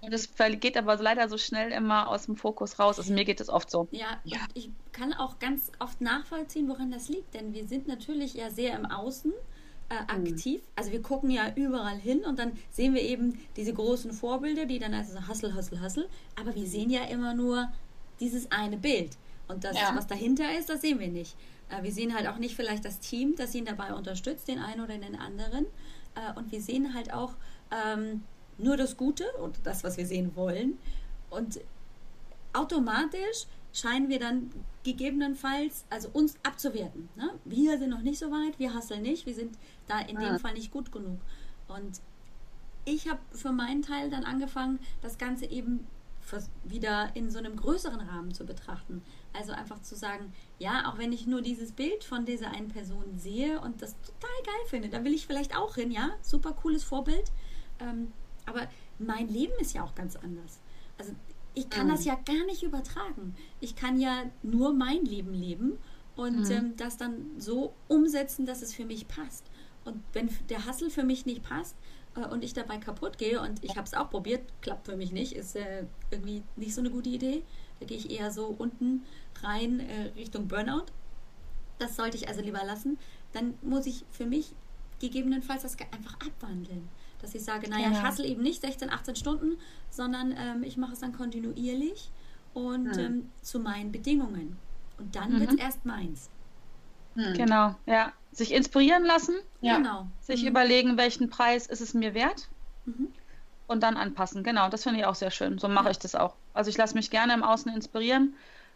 Und das geht aber leider so schnell immer aus dem Fokus raus. Also mir geht es oft so. Ja, ja. ich kann auch ganz oft nachvollziehen, woran das liegt. Denn wir sind natürlich ja sehr im Außen äh, mhm. aktiv. Also wir gucken ja überall hin und dann sehen wir eben diese großen Vorbilder, die dann also Hustle, Hustle, Hustle. Aber wir sehen ja immer nur dieses eine Bild. Und das, ja. was dahinter ist, das sehen wir nicht. Äh, wir sehen halt auch nicht vielleicht das Team, das ihn dabei unterstützt, den einen oder den anderen. Äh, und wir sehen halt auch ähm, nur das Gute und das, was wir sehen wollen. Und automatisch scheinen wir dann gegebenenfalls, also uns abzuwerten. Ne? Wir sind noch nicht so weit, wir hasseln nicht, wir sind da in ja. dem Fall nicht gut genug. Und ich habe für meinen Teil dann angefangen, das Ganze eben wieder in so einem größeren Rahmen zu betrachten. Also einfach zu sagen, ja, auch wenn ich nur dieses Bild von dieser einen Person sehe und das total geil finde, da will ich vielleicht auch hin, ja, super cooles Vorbild. Ähm, aber mein Leben ist ja auch ganz anders. Also ich kann das ja gar nicht übertragen. Ich kann ja nur mein Leben leben und mhm. ähm, das dann so umsetzen, dass es für mich passt. Und wenn der Hassel für mich nicht passt äh, und ich dabei kaputt gehe und ich habe es auch probiert, klappt für mich nicht, ist äh, irgendwie nicht so eine gute Idee. Da gehe ich eher so unten rein äh, Richtung Burnout. Das sollte ich also lieber lassen. Dann muss ich für mich gegebenenfalls das einfach abwandeln dass ich sage, naja, genau. ich hassle eben nicht 16, 18 Stunden, sondern ähm, ich mache es dann kontinuierlich und mhm. ähm, zu meinen Bedingungen. Und dann mhm. wird es erst meins. Mhm. Genau, ja. Sich inspirieren lassen. Ja. Genau. Sich mhm. überlegen, welchen Preis ist es mir wert. Mhm. Und dann anpassen. Genau, das finde ich auch sehr schön. So mache ja. ich das auch. Also ich lasse mich gerne im Außen inspirieren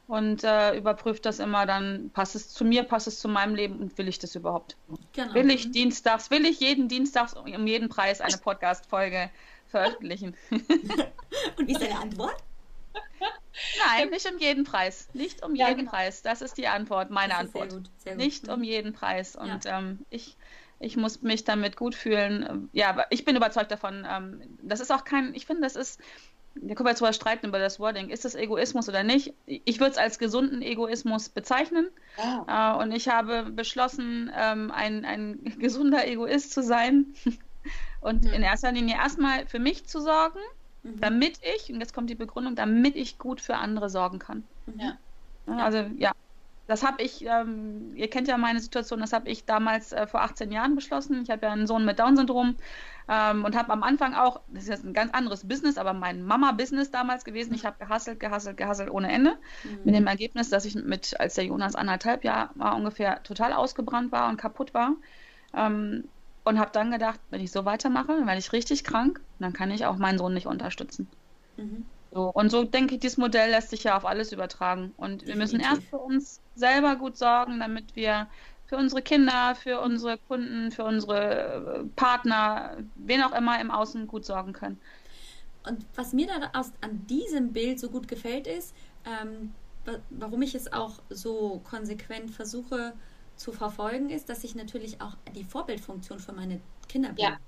und äh, überprüft das immer dann, passt es zu mir, passt es zu meinem Leben und will ich das überhaupt? Genau. Will ich dienstags, will ich jeden Dienstags um jeden Preis eine Podcast-Folge veröffentlichen? und wie ist deine Antwort? Nein, nicht um jeden Preis. Nicht um ja, jeden genau. Preis. Das ist die Antwort, meine Antwort. Sehr gut, sehr gut. Nicht um jeden Preis. Und ja. ähm, ich, ich muss mich damit gut fühlen. Ja, ich bin überzeugt davon. Ähm, das ist auch kein, ich finde, das ist da können wir jetzt drüber streiten über das Wording. Ist das Egoismus oder nicht? Ich würde es als gesunden Egoismus bezeichnen. Äh, und ich habe beschlossen, ähm, ein, ein gesunder Egoist zu sein und mhm. in erster Linie erstmal für mich zu sorgen, mhm. damit ich, und jetzt kommt die Begründung, damit ich gut für andere sorgen kann. Ja. Also ja, das habe ich, ähm, ihr kennt ja meine Situation, das habe ich damals äh, vor 18 Jahren beschlossen. Ich habe ja einen Sohn mit Down-Syndrom ähm, und habe am Anfang auch, das ist jetzt ein ganz anderes Business, aber mein Mama-Business damals gewesen. Ich habe gehasselt, gehasselt, gehasselt ohne Ende. Mhm. Mit dem Ergebnis, dass ich mit, als der Jonas anderthalb Jahre war, ungefähr total ausgebrannt war und kaputt war. Ähm, und habe dann gedacht, wenn ich so weitermache, dann werde ich richtig krank, dann kann ich auch meinen Sohn nicht unterstützen. Mhm. So, und so denke ich, dieses Modell lässt sich ja auf alles übertragen. Und wir müssen erst für uns selber gut sorgen, damit wir für unsere Kinder, für unsere Kunden, für unsere äh, Partner, wen auch immer im Außen gut sorgen können. Und was mir da aus, an diesem Bild so gut gefällt, ist, ähm, warum ich es auch so konsequent versuche zu verfolgen, ist, dass ich natürlich auch die Vorbildfunktion für meine Kinder bin. Ja.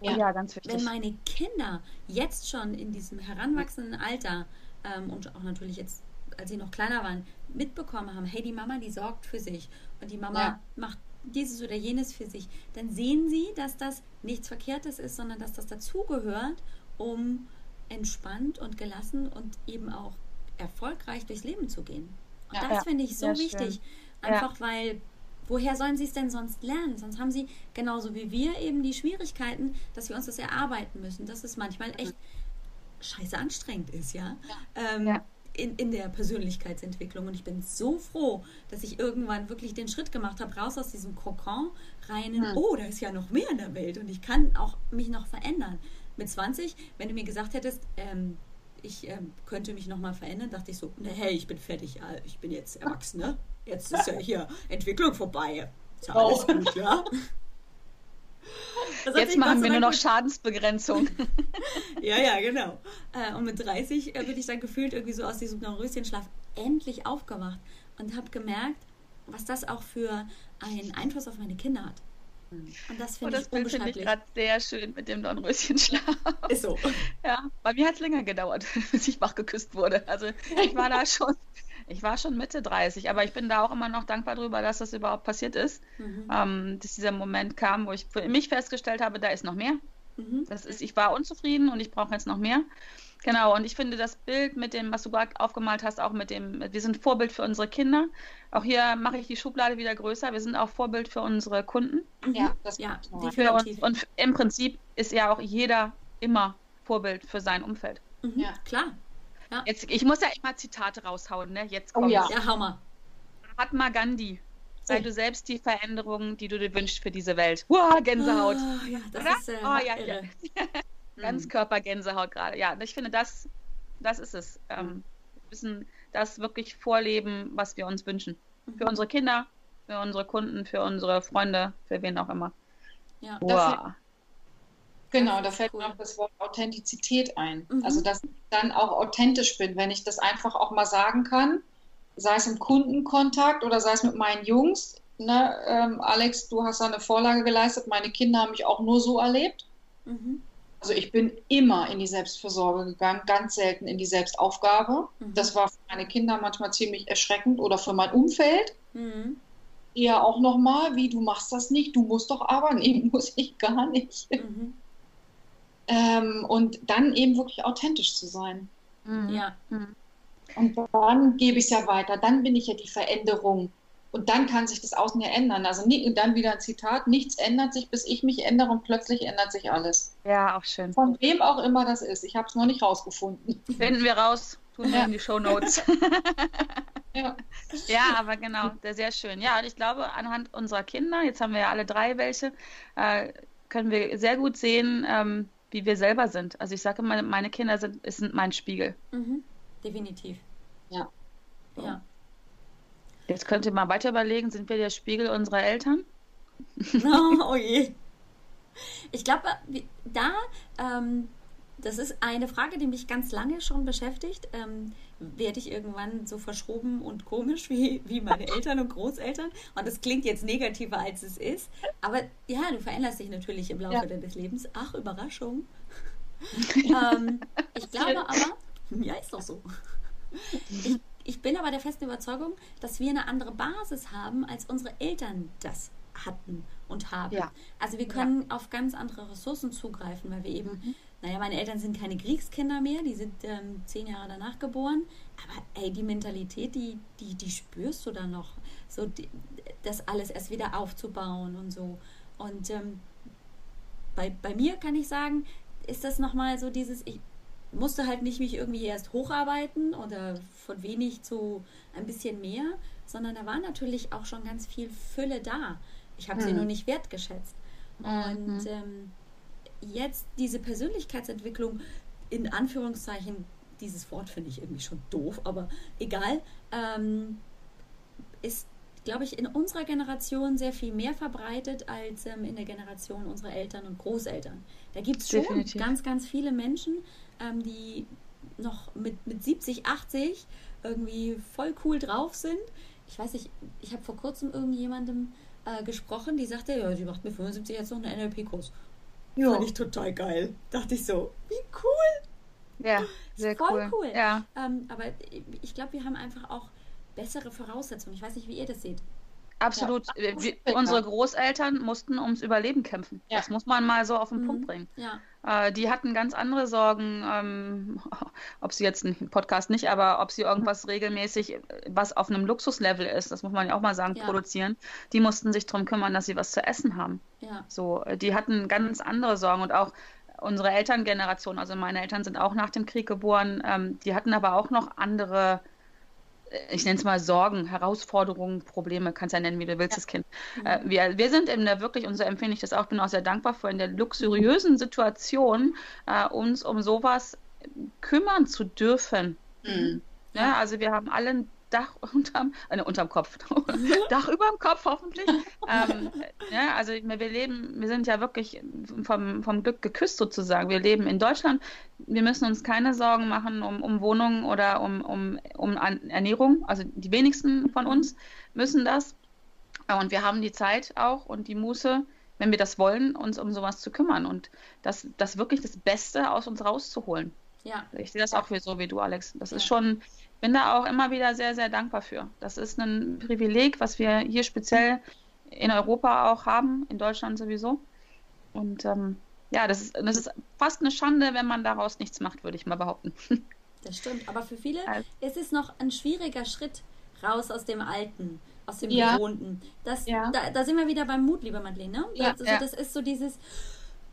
Ja. ja, ganz wichtig. Wenn meine Kinder jetzt schon in diesem heranwachsenden Alter ähm, und auch natürlich jetzt, als sie noch kleiner waren, mitbekommen haben, hey, die Mama, die sorgt für sich und die Mama ja. macht dieses oder jenes für sich, dann sehen sie, dass das nichts Verkehrtes ist, sondern dass das dazugehört, um entspannt und gelassen und eben auch erfolgreich durchs Leben zu gehen. Und ja, das finde ich so wichtig. Schön. Einfach weil woher sollen sie es denn sonst lernen? Sonst haben sie genauso wie wir eben die Schwierigkeiten, dass wir uns das erarbeiten müssen, dass es manchmal echt scheiße anstrengend ist, ja. ja. Ähm, ja. In, in der Persönlichkeitsentwicklung. Und ich bin so froh, dass ich irgendwann wirklich den Schritt gemacht habe, raus aus diesem Kokon, rein in, hm. oh, da ist ja noch mehr in der Welt und ich kann auch mich noch verändern. Mit 20, wenn du mir gesagt hättest, ähm, ich ähm, könnte mich noch mal verändern, dachte ich so, ne, hey, ich bin fertig, ich bin jetzt Erwachsene. Jetzt ist ja hier Entwicklung vorbei. Ist ja alles oh. gut, ja? Jetzt machen wir nur noch Schadensbegrenzung. ja, ja, genau. Äh, und mit 30 äh, bin ich dann gefühlt irgendwie so aus diesem Dornröschenschlaf endlich aufgewacht und habe gemerkt, was das auch für einen Einfluss auf meine Kinder hat. Und das finde oh, ich Bild finde ich gerade sehr schön mit dem Dornröschenschlaf. Ist so. Ja, bei mir hat es länger gedauert, bis ich wach geküsst wurde. Also ich war da schon ich war schon Mitte 30, aber ich bin da auch immer noch dankbar darüber, dass das überhaupt passiert ist. Mhm. Ähm, dass dieser Moment kam, wo ich für mich festgestellt habe, da ist noch mehr. Mhm. Das ist, ich war unzufrieden und ich brauche jetzt noch mehr. Genau, und ich finde das Bild mit dem, was du gerade aufgemalt hast, auch mit dem, wir sind Vorbild für unsere Kinder. Auch hier mache ich die Schublade wieder größer. Wir sind auch Vorbild für unsere Kunden. Mhm. Ja, das ja, für uns. Und im Prinzip ist ja auch jeder immer Vorbild für sein Umfeld. Mhm. Ja, klar. Ja. Jetzt, ich muss ja immer Zitate raushauen, ne? Jetzt kommt. Oh ja, ja Hammer. Mahatma Gandhi. Sei oh. du selbst die Veränderung, die du dir wünschst für diese Welt. Wow, Gänsehaut. Oh, ja, das Oder? ist äh, oh, ja, ja. Ganzkörpergänsehaut gerade. Ja, ich finde, das, das ist es. Ähm, mhm. wir müssen das wirklich vorleben, was wir uns wünschen. Für mhm. unsere Kinder, für unsere Kunden, für unsere Freunde, für wen auch immer. Ja, wow. Genau, da fällt cool. mir auch das Wort Authentizität ein. Mhm. Also, dass ich dann auch authentisch bin, wenn ich das einfach auch mal sagen kann, sei es im Kundenkontakt oder sei es mit meinen Jungs. Ne, ähm, Alex, du hast da eine Vorlage geleistet, meine Kinder haben mich auch nur so erlebt. Mhm. Also ich bin immer in die Selbstversorge gegangen, ganz selten in die Selbstaufgabe. Mhm. Das war für meine Kinder manchmal ziemlich erschreckend oder für mein Umfeld. Mhm. Eher auch nochmal, wie du machst das nicht, du musst doch aber, nee, muss ich gar nicht. Mhm. Ähm, und dann eben wirklich authentisch zu sein. Mhm. Ja. Mhm. Und dann gebe ich es ja weiter, dann bin ich ja die Veränderung. Und dann kann sich das Außen ja ändern. Also nie, dann wieder ein Zitat, nichts ändert sich, bis ich mich ändere und plötzlich ändert sich alles. Ja, auch schön. Von wem auch immer das ist. Ich habe es noch nicht rausgefunden. Finden wir raus, tun wir ja. in die Show Notes. ja. ja, aber genau, sehr schön. Ja, und ich glaube, anhand unserer Kinder, jetzt haben wir ja alle drei welche, äh, können wir sehr gut sehen, ähm, wie wir selber sind. Also ich sage immer, meine Kinder sind, sind mein Spiegel. Mhm. Definitiv. Ja. Ja. Jetzt könnt ihr mal weiter überlegen, sind wir der Spiegel unserer Eltern? Oh, oh je. Ich glaube, da, ähm, das ist eine Frage, die mich ganz lange schon beschäftigt. Ähm, werde ich irgendwann so verschroben und komisch wie, wie meine Eltern und Großeltern. Und das klingt jetzt negativer, als es ist. Aber ja, du veränderst dich natürlich im Laufe ja. deines Lebens. Ach, Überraschung. ähm, ich glaube aber, ja, ist doch so. Ich, ich bin aber der festen Überzeugung, dass wir eine andere Basis haben, als unsere Eltern das hatten und haben. Ja. Also wir können ja. auf ganz andere Ressourcen zugreifen, weil wir eben mhm naja, meine Eltern sind keine Kriegskinder mehr, die sind ähm, zehn Jahre danach geboren. Aber ey, die Mentalität, die, die, die spürst du dann noch. So, die, das alles erst wieder aufzubauen und so. Und ähm, bei, bei mir kann ich sagen, ist das nochmal so dieses, ich musste halt nicht mich irgendwie erst hocharbeiten oder von wenig zu ein bisschen mehr, sondern da war natürlich auch schon ganz viel Fülle da. Ich habe hm. sie nur nicht wertgeschätzt. Und mhm. ähm, jetzt diese Persönlichkeitsentwicklung, in Anführungszeichen, dieses Wort finde ich irgendwie schon doof, aber egal, ähm, ist, glaube ich, in unserer Generation sehr viel mehr verbreitet als ähm, in der Generation unserer Eltern und Großeltern. Da gibt es schon Definitiv. ganz, ganz viele Menschen, ähm, die noch mit, mit 70, 80 irgendwie voll cool drauf sind. Ich weiß nicht, ich habe vor kurzem irgendjemandem äh, gesprochen, die sagte, ja, sie macht mit 75 jetzt noch einen NLP-Kurs. Ja. Fand ich total geil. Dachte ich so, wie cool. Ja, sehr voll cool. cool. Ja. Ähm, aber ich glaube, wir haben einfach auch bessere Voraussetzungen. Ich weiß nicht, wie ihr das seht. Absolut. Ja, wir, unsere Großeltern mussten ums Überleben kämpfen. Ja. Das muss man mal so auf den mhm. Punkt bringen. Ja. Äh, die hatten ganz andere Sorgen, ähm, ob sie jetzt einen Podcast nicht, aber ob sie irgendwas regelmäßig, was auf einem Luxuslevel ist, das muss man ja auch mal sagen, produzieren. Die mussten sich darum kümmern, dass sie was zu essen haben. So, äh, die hatten ganz andere Sorgen und auch unsere Elterngeneration, also meine Eltern sind auch nach dem Krieg geboren, ähm, die hatten aber auch noch andere ich nenne es mal Sorgen, Herausforderungen, Probleme, kannst ja nennen, wie du willst, das Kind. Mhm. Äh, wir, wir sind in der wirklich, und so empfinde ich das auch, bin auch sehr dankbar für, in der luxuriösen Situation, äh, uns um sowas kümmern zu dürfen. Mhm. Ja, also wir haben alle ein Dach unterm, äh, unterm Kopf, Dach über dem Kopf hoffentlich. ähm, ja, also wir leben, wir sind ja wirklich vom, vom Glück geküsst sozusagen. Wir leben in Deutschland. Wir müssen uns keine Sorgen machen um, um Wohnungen oder um, um, um Ernährung. Also die wenigsten von uns müssen das. Und wir haben die Zeit auch und die Muße, wenn wir das wollen, uns um sowas zu kümmern und das, das wirklich das Beste aus uns rauszuholen. Ja. Ich sehe das auch wie so wie du, Alex. Das ja. ist schon, bin da auch immer wieder sehr, sehr dankbar für. Das ist ein Privileg, was wir hier speziell in Europa auch haben, in Deutschland sowieso. Und ähm, ja, das ist, das ist fast eine Schande, wenn man daraus nichts macht, würde ich mal behaupten. Das stimmt, aber für viele also, ist es noch ein schwieriger Schritt raus aus dem Alten, aus dem ja. Gewohnten. Das, ja. da, da, sind wir wieder beim Mut, liebe Madeleine. Ne? Ja, also, das ist so dieses,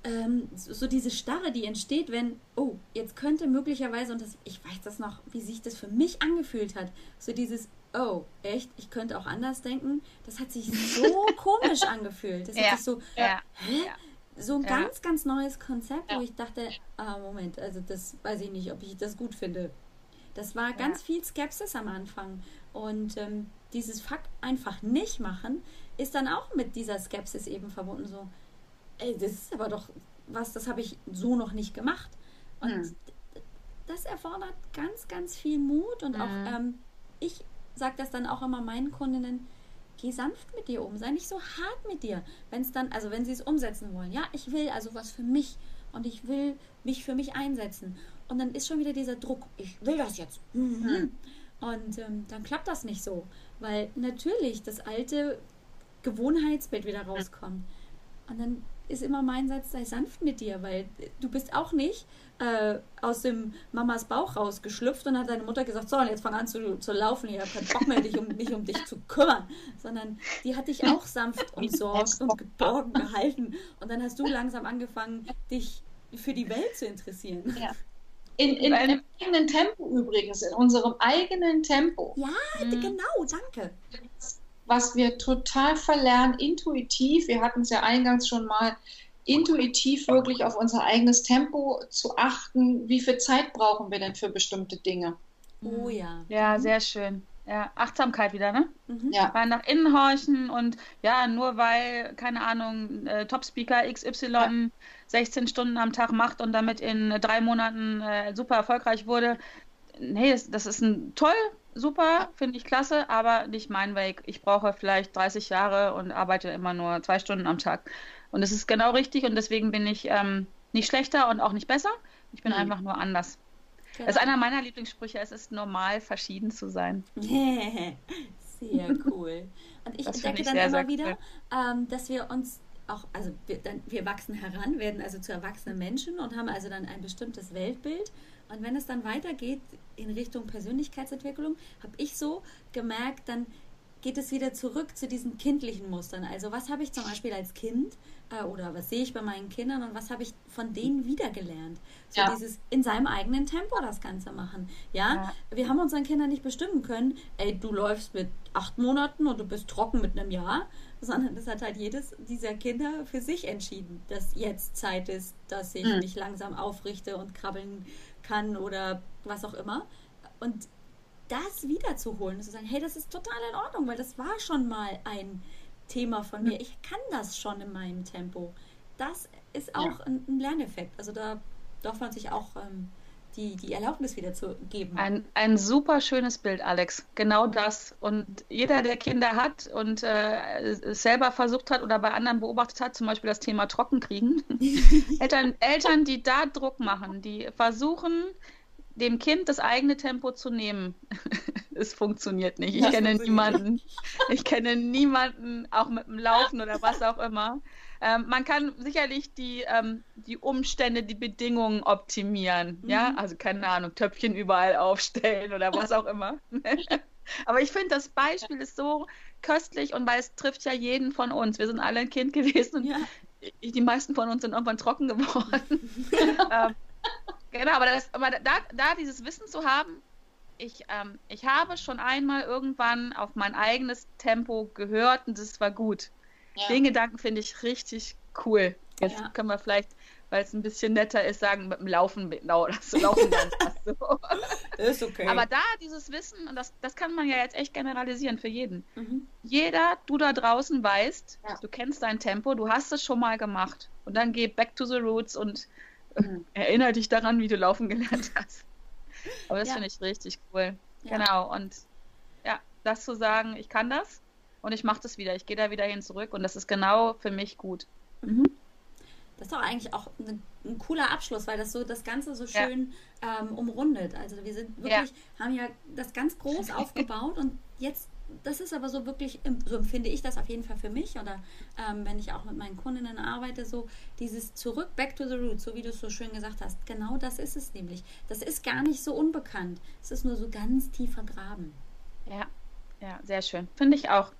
ähm, so diese Starre, die entsteht, wenn, oh, jetzt könnte möglicherweise, und das, ich weiß das noch, wie sich das für mich angefühlt hat, so dieses, oh, echt, ich könnte auch anders denken, das hat sich so komisch angefühlt. Das ja. hat sich so, ja. hä? So ein ja. ganz, ganz neues Konzept, wo ich dachte, ah, Moment, also das weiß ich nicht, ob ich das gut finde. Das war ganz viel Skepsis am Anfang. Und ähm, dieses Fakt einfach nicht machen, ist dann auch mit dieser Skepsis eben verbunden. So, ey, das ist aber doch was, das habe ich so noch nicht gemacht. Und hm. das erfordert ganz, ganz viel Mut und hm. auch ähm, ich sage das dann auch immer meinen Kundinnen, geh sanft mit dir um, sei nicht so hart mit dir. Wenn es dann, also wenn sie es umsetzen wollen, ja, ich will also was für mich und ich will mich für mich einsetzen. Und dann ist schon wieder dieser Druck, ich will das jetzt. Mhm. Hm. Und ähm, dann klappt das nicht so, weil natürlich das alte Gewohnheitsbild wieder rauskommt. Und dann ist immer mein Satz, sei sanft mit dir, weil du bist auch nicht äh, aus dem Mamas Bauch rausgeschlüpft und hat deine Mutter gesagt, so, und jetzt fang an zu, zu laufen, ich habe keinen Bock mehr, dich um, mich um dich zu kümmern, sondern die hat dich auch sanft umsorgt und geborgen gehalten und dann hast du langsam angefangen, dich für die Welt zu interessieren. Ja. In, in einem eigenen Tempo übrigens, in unserem eigenen Tempo. Ja, mhm. genau, danke was wir total verlernen, intuitiv, wir hatten es ja eingangs schon mal, intuitiv wirklich auf unser eigenes Tempo zu achten. Wie viel Zeit brauchen wir denn für bestimmte Dinge? Oh ja. Ja, sehr schön. Ja, Achtsamkeit wieder, ne? Mhm. Ja. Mal nach innen horchen und ja, nur weil, keine Ahnung, äh, Top-Speaker XY ja. 16 Stunden am Tag macht und damit in drei Monaten äh, super erfolgreich wurde, nee, das, das ist ein toll, super, finde ich klasse, aber nicht mein Weg. Ich brauche vielleicht 30 Jahre und arbeite immer nur zwei Stunden am Tag. Und das ist genau richtig und deswegen bin ich ähm, nicht schlechter und auch nicht besser. Ich bin mhm. einfach nur anders. Genau. Das ist einer meiner Lieblingssprüche. Es ist normal, verschieden zu sein. sehr cool. Und ich entdecke dann sehr, immer sehr wieder, ähm, dass wir uns auch, also wir, dann, wir wachsen heran, werden also zu erwachsenen Menschen und haben also dann ein bestimmtes Weltbild und wenn es dann weitergeht in Richtung Persönlichkeitsentwicklung, habe ich so gemerkt, dann geht es wieder zurück zu diesen kindlichen Mustern. Also was habe ich zum Beispiel als Kind äh, oder was sehe ich bei meinen Kindern und was habe ich von denen wiedergelernt? So ja. dieses in seinem eigenen Tempo das Ganze machen. Ja? ja? wir haben unseren Kindern nicht bestimmen können, ey, du läufst mit acht Monaten und du bist trocken mit einem Jahr, sondern das hat halt jedes dieser Kinder für sich entschieden, dass jetzt Zeit ist, dass ich mhm. mich langsam aufrichte und krabbeln kann oder was auch immer. Und das wiederzuholen, zu sagen, hey, das ist total in Ordnung, weil das war schon mal ein Thema von mir. Ich kann das schon in meinem Tempo. Das ist auch ja. ein, ein, Lerneffekt. Also da darf man sich auch ähm, die, die Erlaubnis wieder zu geben. Ein, ein super schönes Bild, Alex. Genau das. Und jeder, der Kinder hat und äh, selber versucht hat oder bei anderen beobachtet hat, zum Beispiel das Thema Trockenkriegen, Eltern, Eltern, die da Druck machen, die versuchen, dem Kind das eigene Tempo zu nehmen. es funktioniert nicht. Ich das kenne niemanden. Ich kenne niemanden, auch mit dem Laufen oder was auch immer. Ähm, man kann sicherlich die, ähm, die Umstände, die Bedingungen optimieren. Mhm. Ja, also keine Ahnung, Töpfchen überall aufstellen oder was auch immer. Aber ich finde, das Beispiel ist so köstlich und weil es trifft ja jeden von uns. Wir sind alle ein Kind gewesen und ja. die meisten von uns sind irgendwann trocken geworden. ähm, Genau, aber, das, aber da, da dieses Wissen zu haben, ich, ähm, ich habe schon einmal irgendwann auf mein eigenes Tempo gehört und das war gut. Ja. Den Gedanken finde ich richtig cool. Jetzt ja. können wir vielleicht, weil es ein bisschen netter ist, sagen, mit dem Laufen, mit, das Laufen so. ist okay. Aber da dieses Wissen, und das, das kann man ja jetzt echt generalisieren für jeden. Mhm. Jeder, du da draußen weißt, ja. du kennst dein Tempo, du hast es schon mal gemacht. Und dann geh back to the roots und Mhm. Erinnere dich daran, wie du laufen gelernt hast. Aber das ja. finde ich richtig cool. Genau. Und ja, das zu sagen, ich kann das und ich mache das wieder. Ich gehe da wieder hin zurück und das ist genau für mich gut. Mhm. Das ist doch eigentlich auch ein, ein, cooler Abschluss, weil das so das Ganze so schön ja. ähm, umrundet. Also wir sind wirklich, haben ja das ganz groß aufgebaut und jetzt das ist aber so wirklich, so empfinde ich das auf jeden Fall für mich oder ähm, wenn ich auch mit meinen Kundinnen arbeite, so dieses zurück, back to the roots, so wie du es so schön gesagt hast. Genau das ist es nämlich. Das ist gar nicht so unbekannt. Es ist nur so ganz tief vergraben. Ja, ja, sehr schön. Finde ich auch.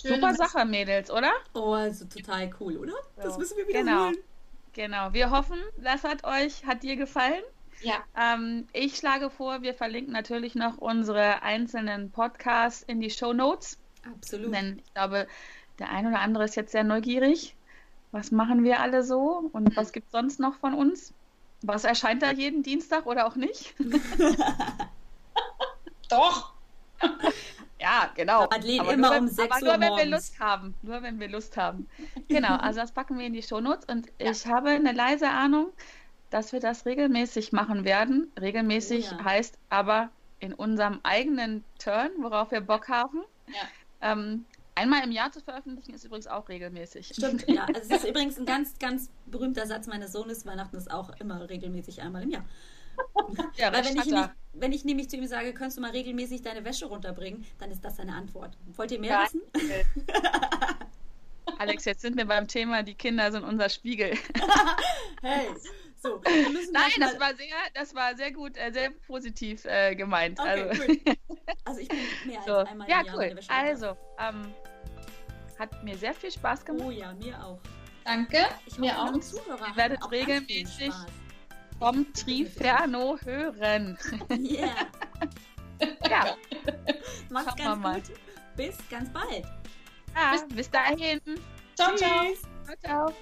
Schön, Super Sache, Mädels, oder? Oh, also total cool, oder? Das müssen wir wieder Genau. Genau. Wir hoffen, das hat euch, hat dir gefallen. Ja. Ähm, ich schlage vor, wir verlinken natürlich noch unsere einzelnen Podcasts in die Show Notes. Absolut. Denn ich glaube, der ein oder andere ist jetzt sehr neugierig. Was machen wir alle so und was gibt es sonst noch von uns? Was erscheint da jeden Dienstag oder auch nicht? Doch. Ja, genau. Madeleine aber immer nur, um 6 aber nur, wenn wir Lust haben. Nur wenn wir Lust haben. Genau, also das packen wir in die Shownotes und ja. ich habe eine leise Ahnung, dass wir das regelmäßig machen werden. Regelmäßig oh ja. heißt aber in unserem eigenen Turn, worauf wir Bock haben. Ja. Ähm, einmal im Jahr zu veröffentlichen ist übrigens auch regelmäßig. Stimmt, ja. Also es ist übrigens ein ganz, ganz berühmter Satz meines Sohnes. Weihnachten ist auch immer regelmäßig einmal im Jahr. Ja, Weil wenn ich, nämlich, wenn ich nämlich zu ihm sage, könntest du mal regelmäßig deine Wäsche runterbringen, dann ist das seine Antwort. Wollt ihr mehr ja. wissen? Alex, jetzt sind wir beim Thema, die Kinder sind unser Spiegel. hey, so, Nein, das war sehr, das war sehr gut, äh, sehr positiv äh, gemeint. Okay, also. Cool. also ich bin mehr als so. einmal Ja, cool. Also, ähm, hat mir sehr viel Spaß gemacht. Oh ja, mir auch. Danke. Ich mir auch. Zuhörer Ihr werdet regelmäßig vom Triferno hören. Yeah. ja. Mach's ganz mal. gut. Bis ganz bald. Ja, bis, bis dahin. Ciao, ciao. Ciao, ciao.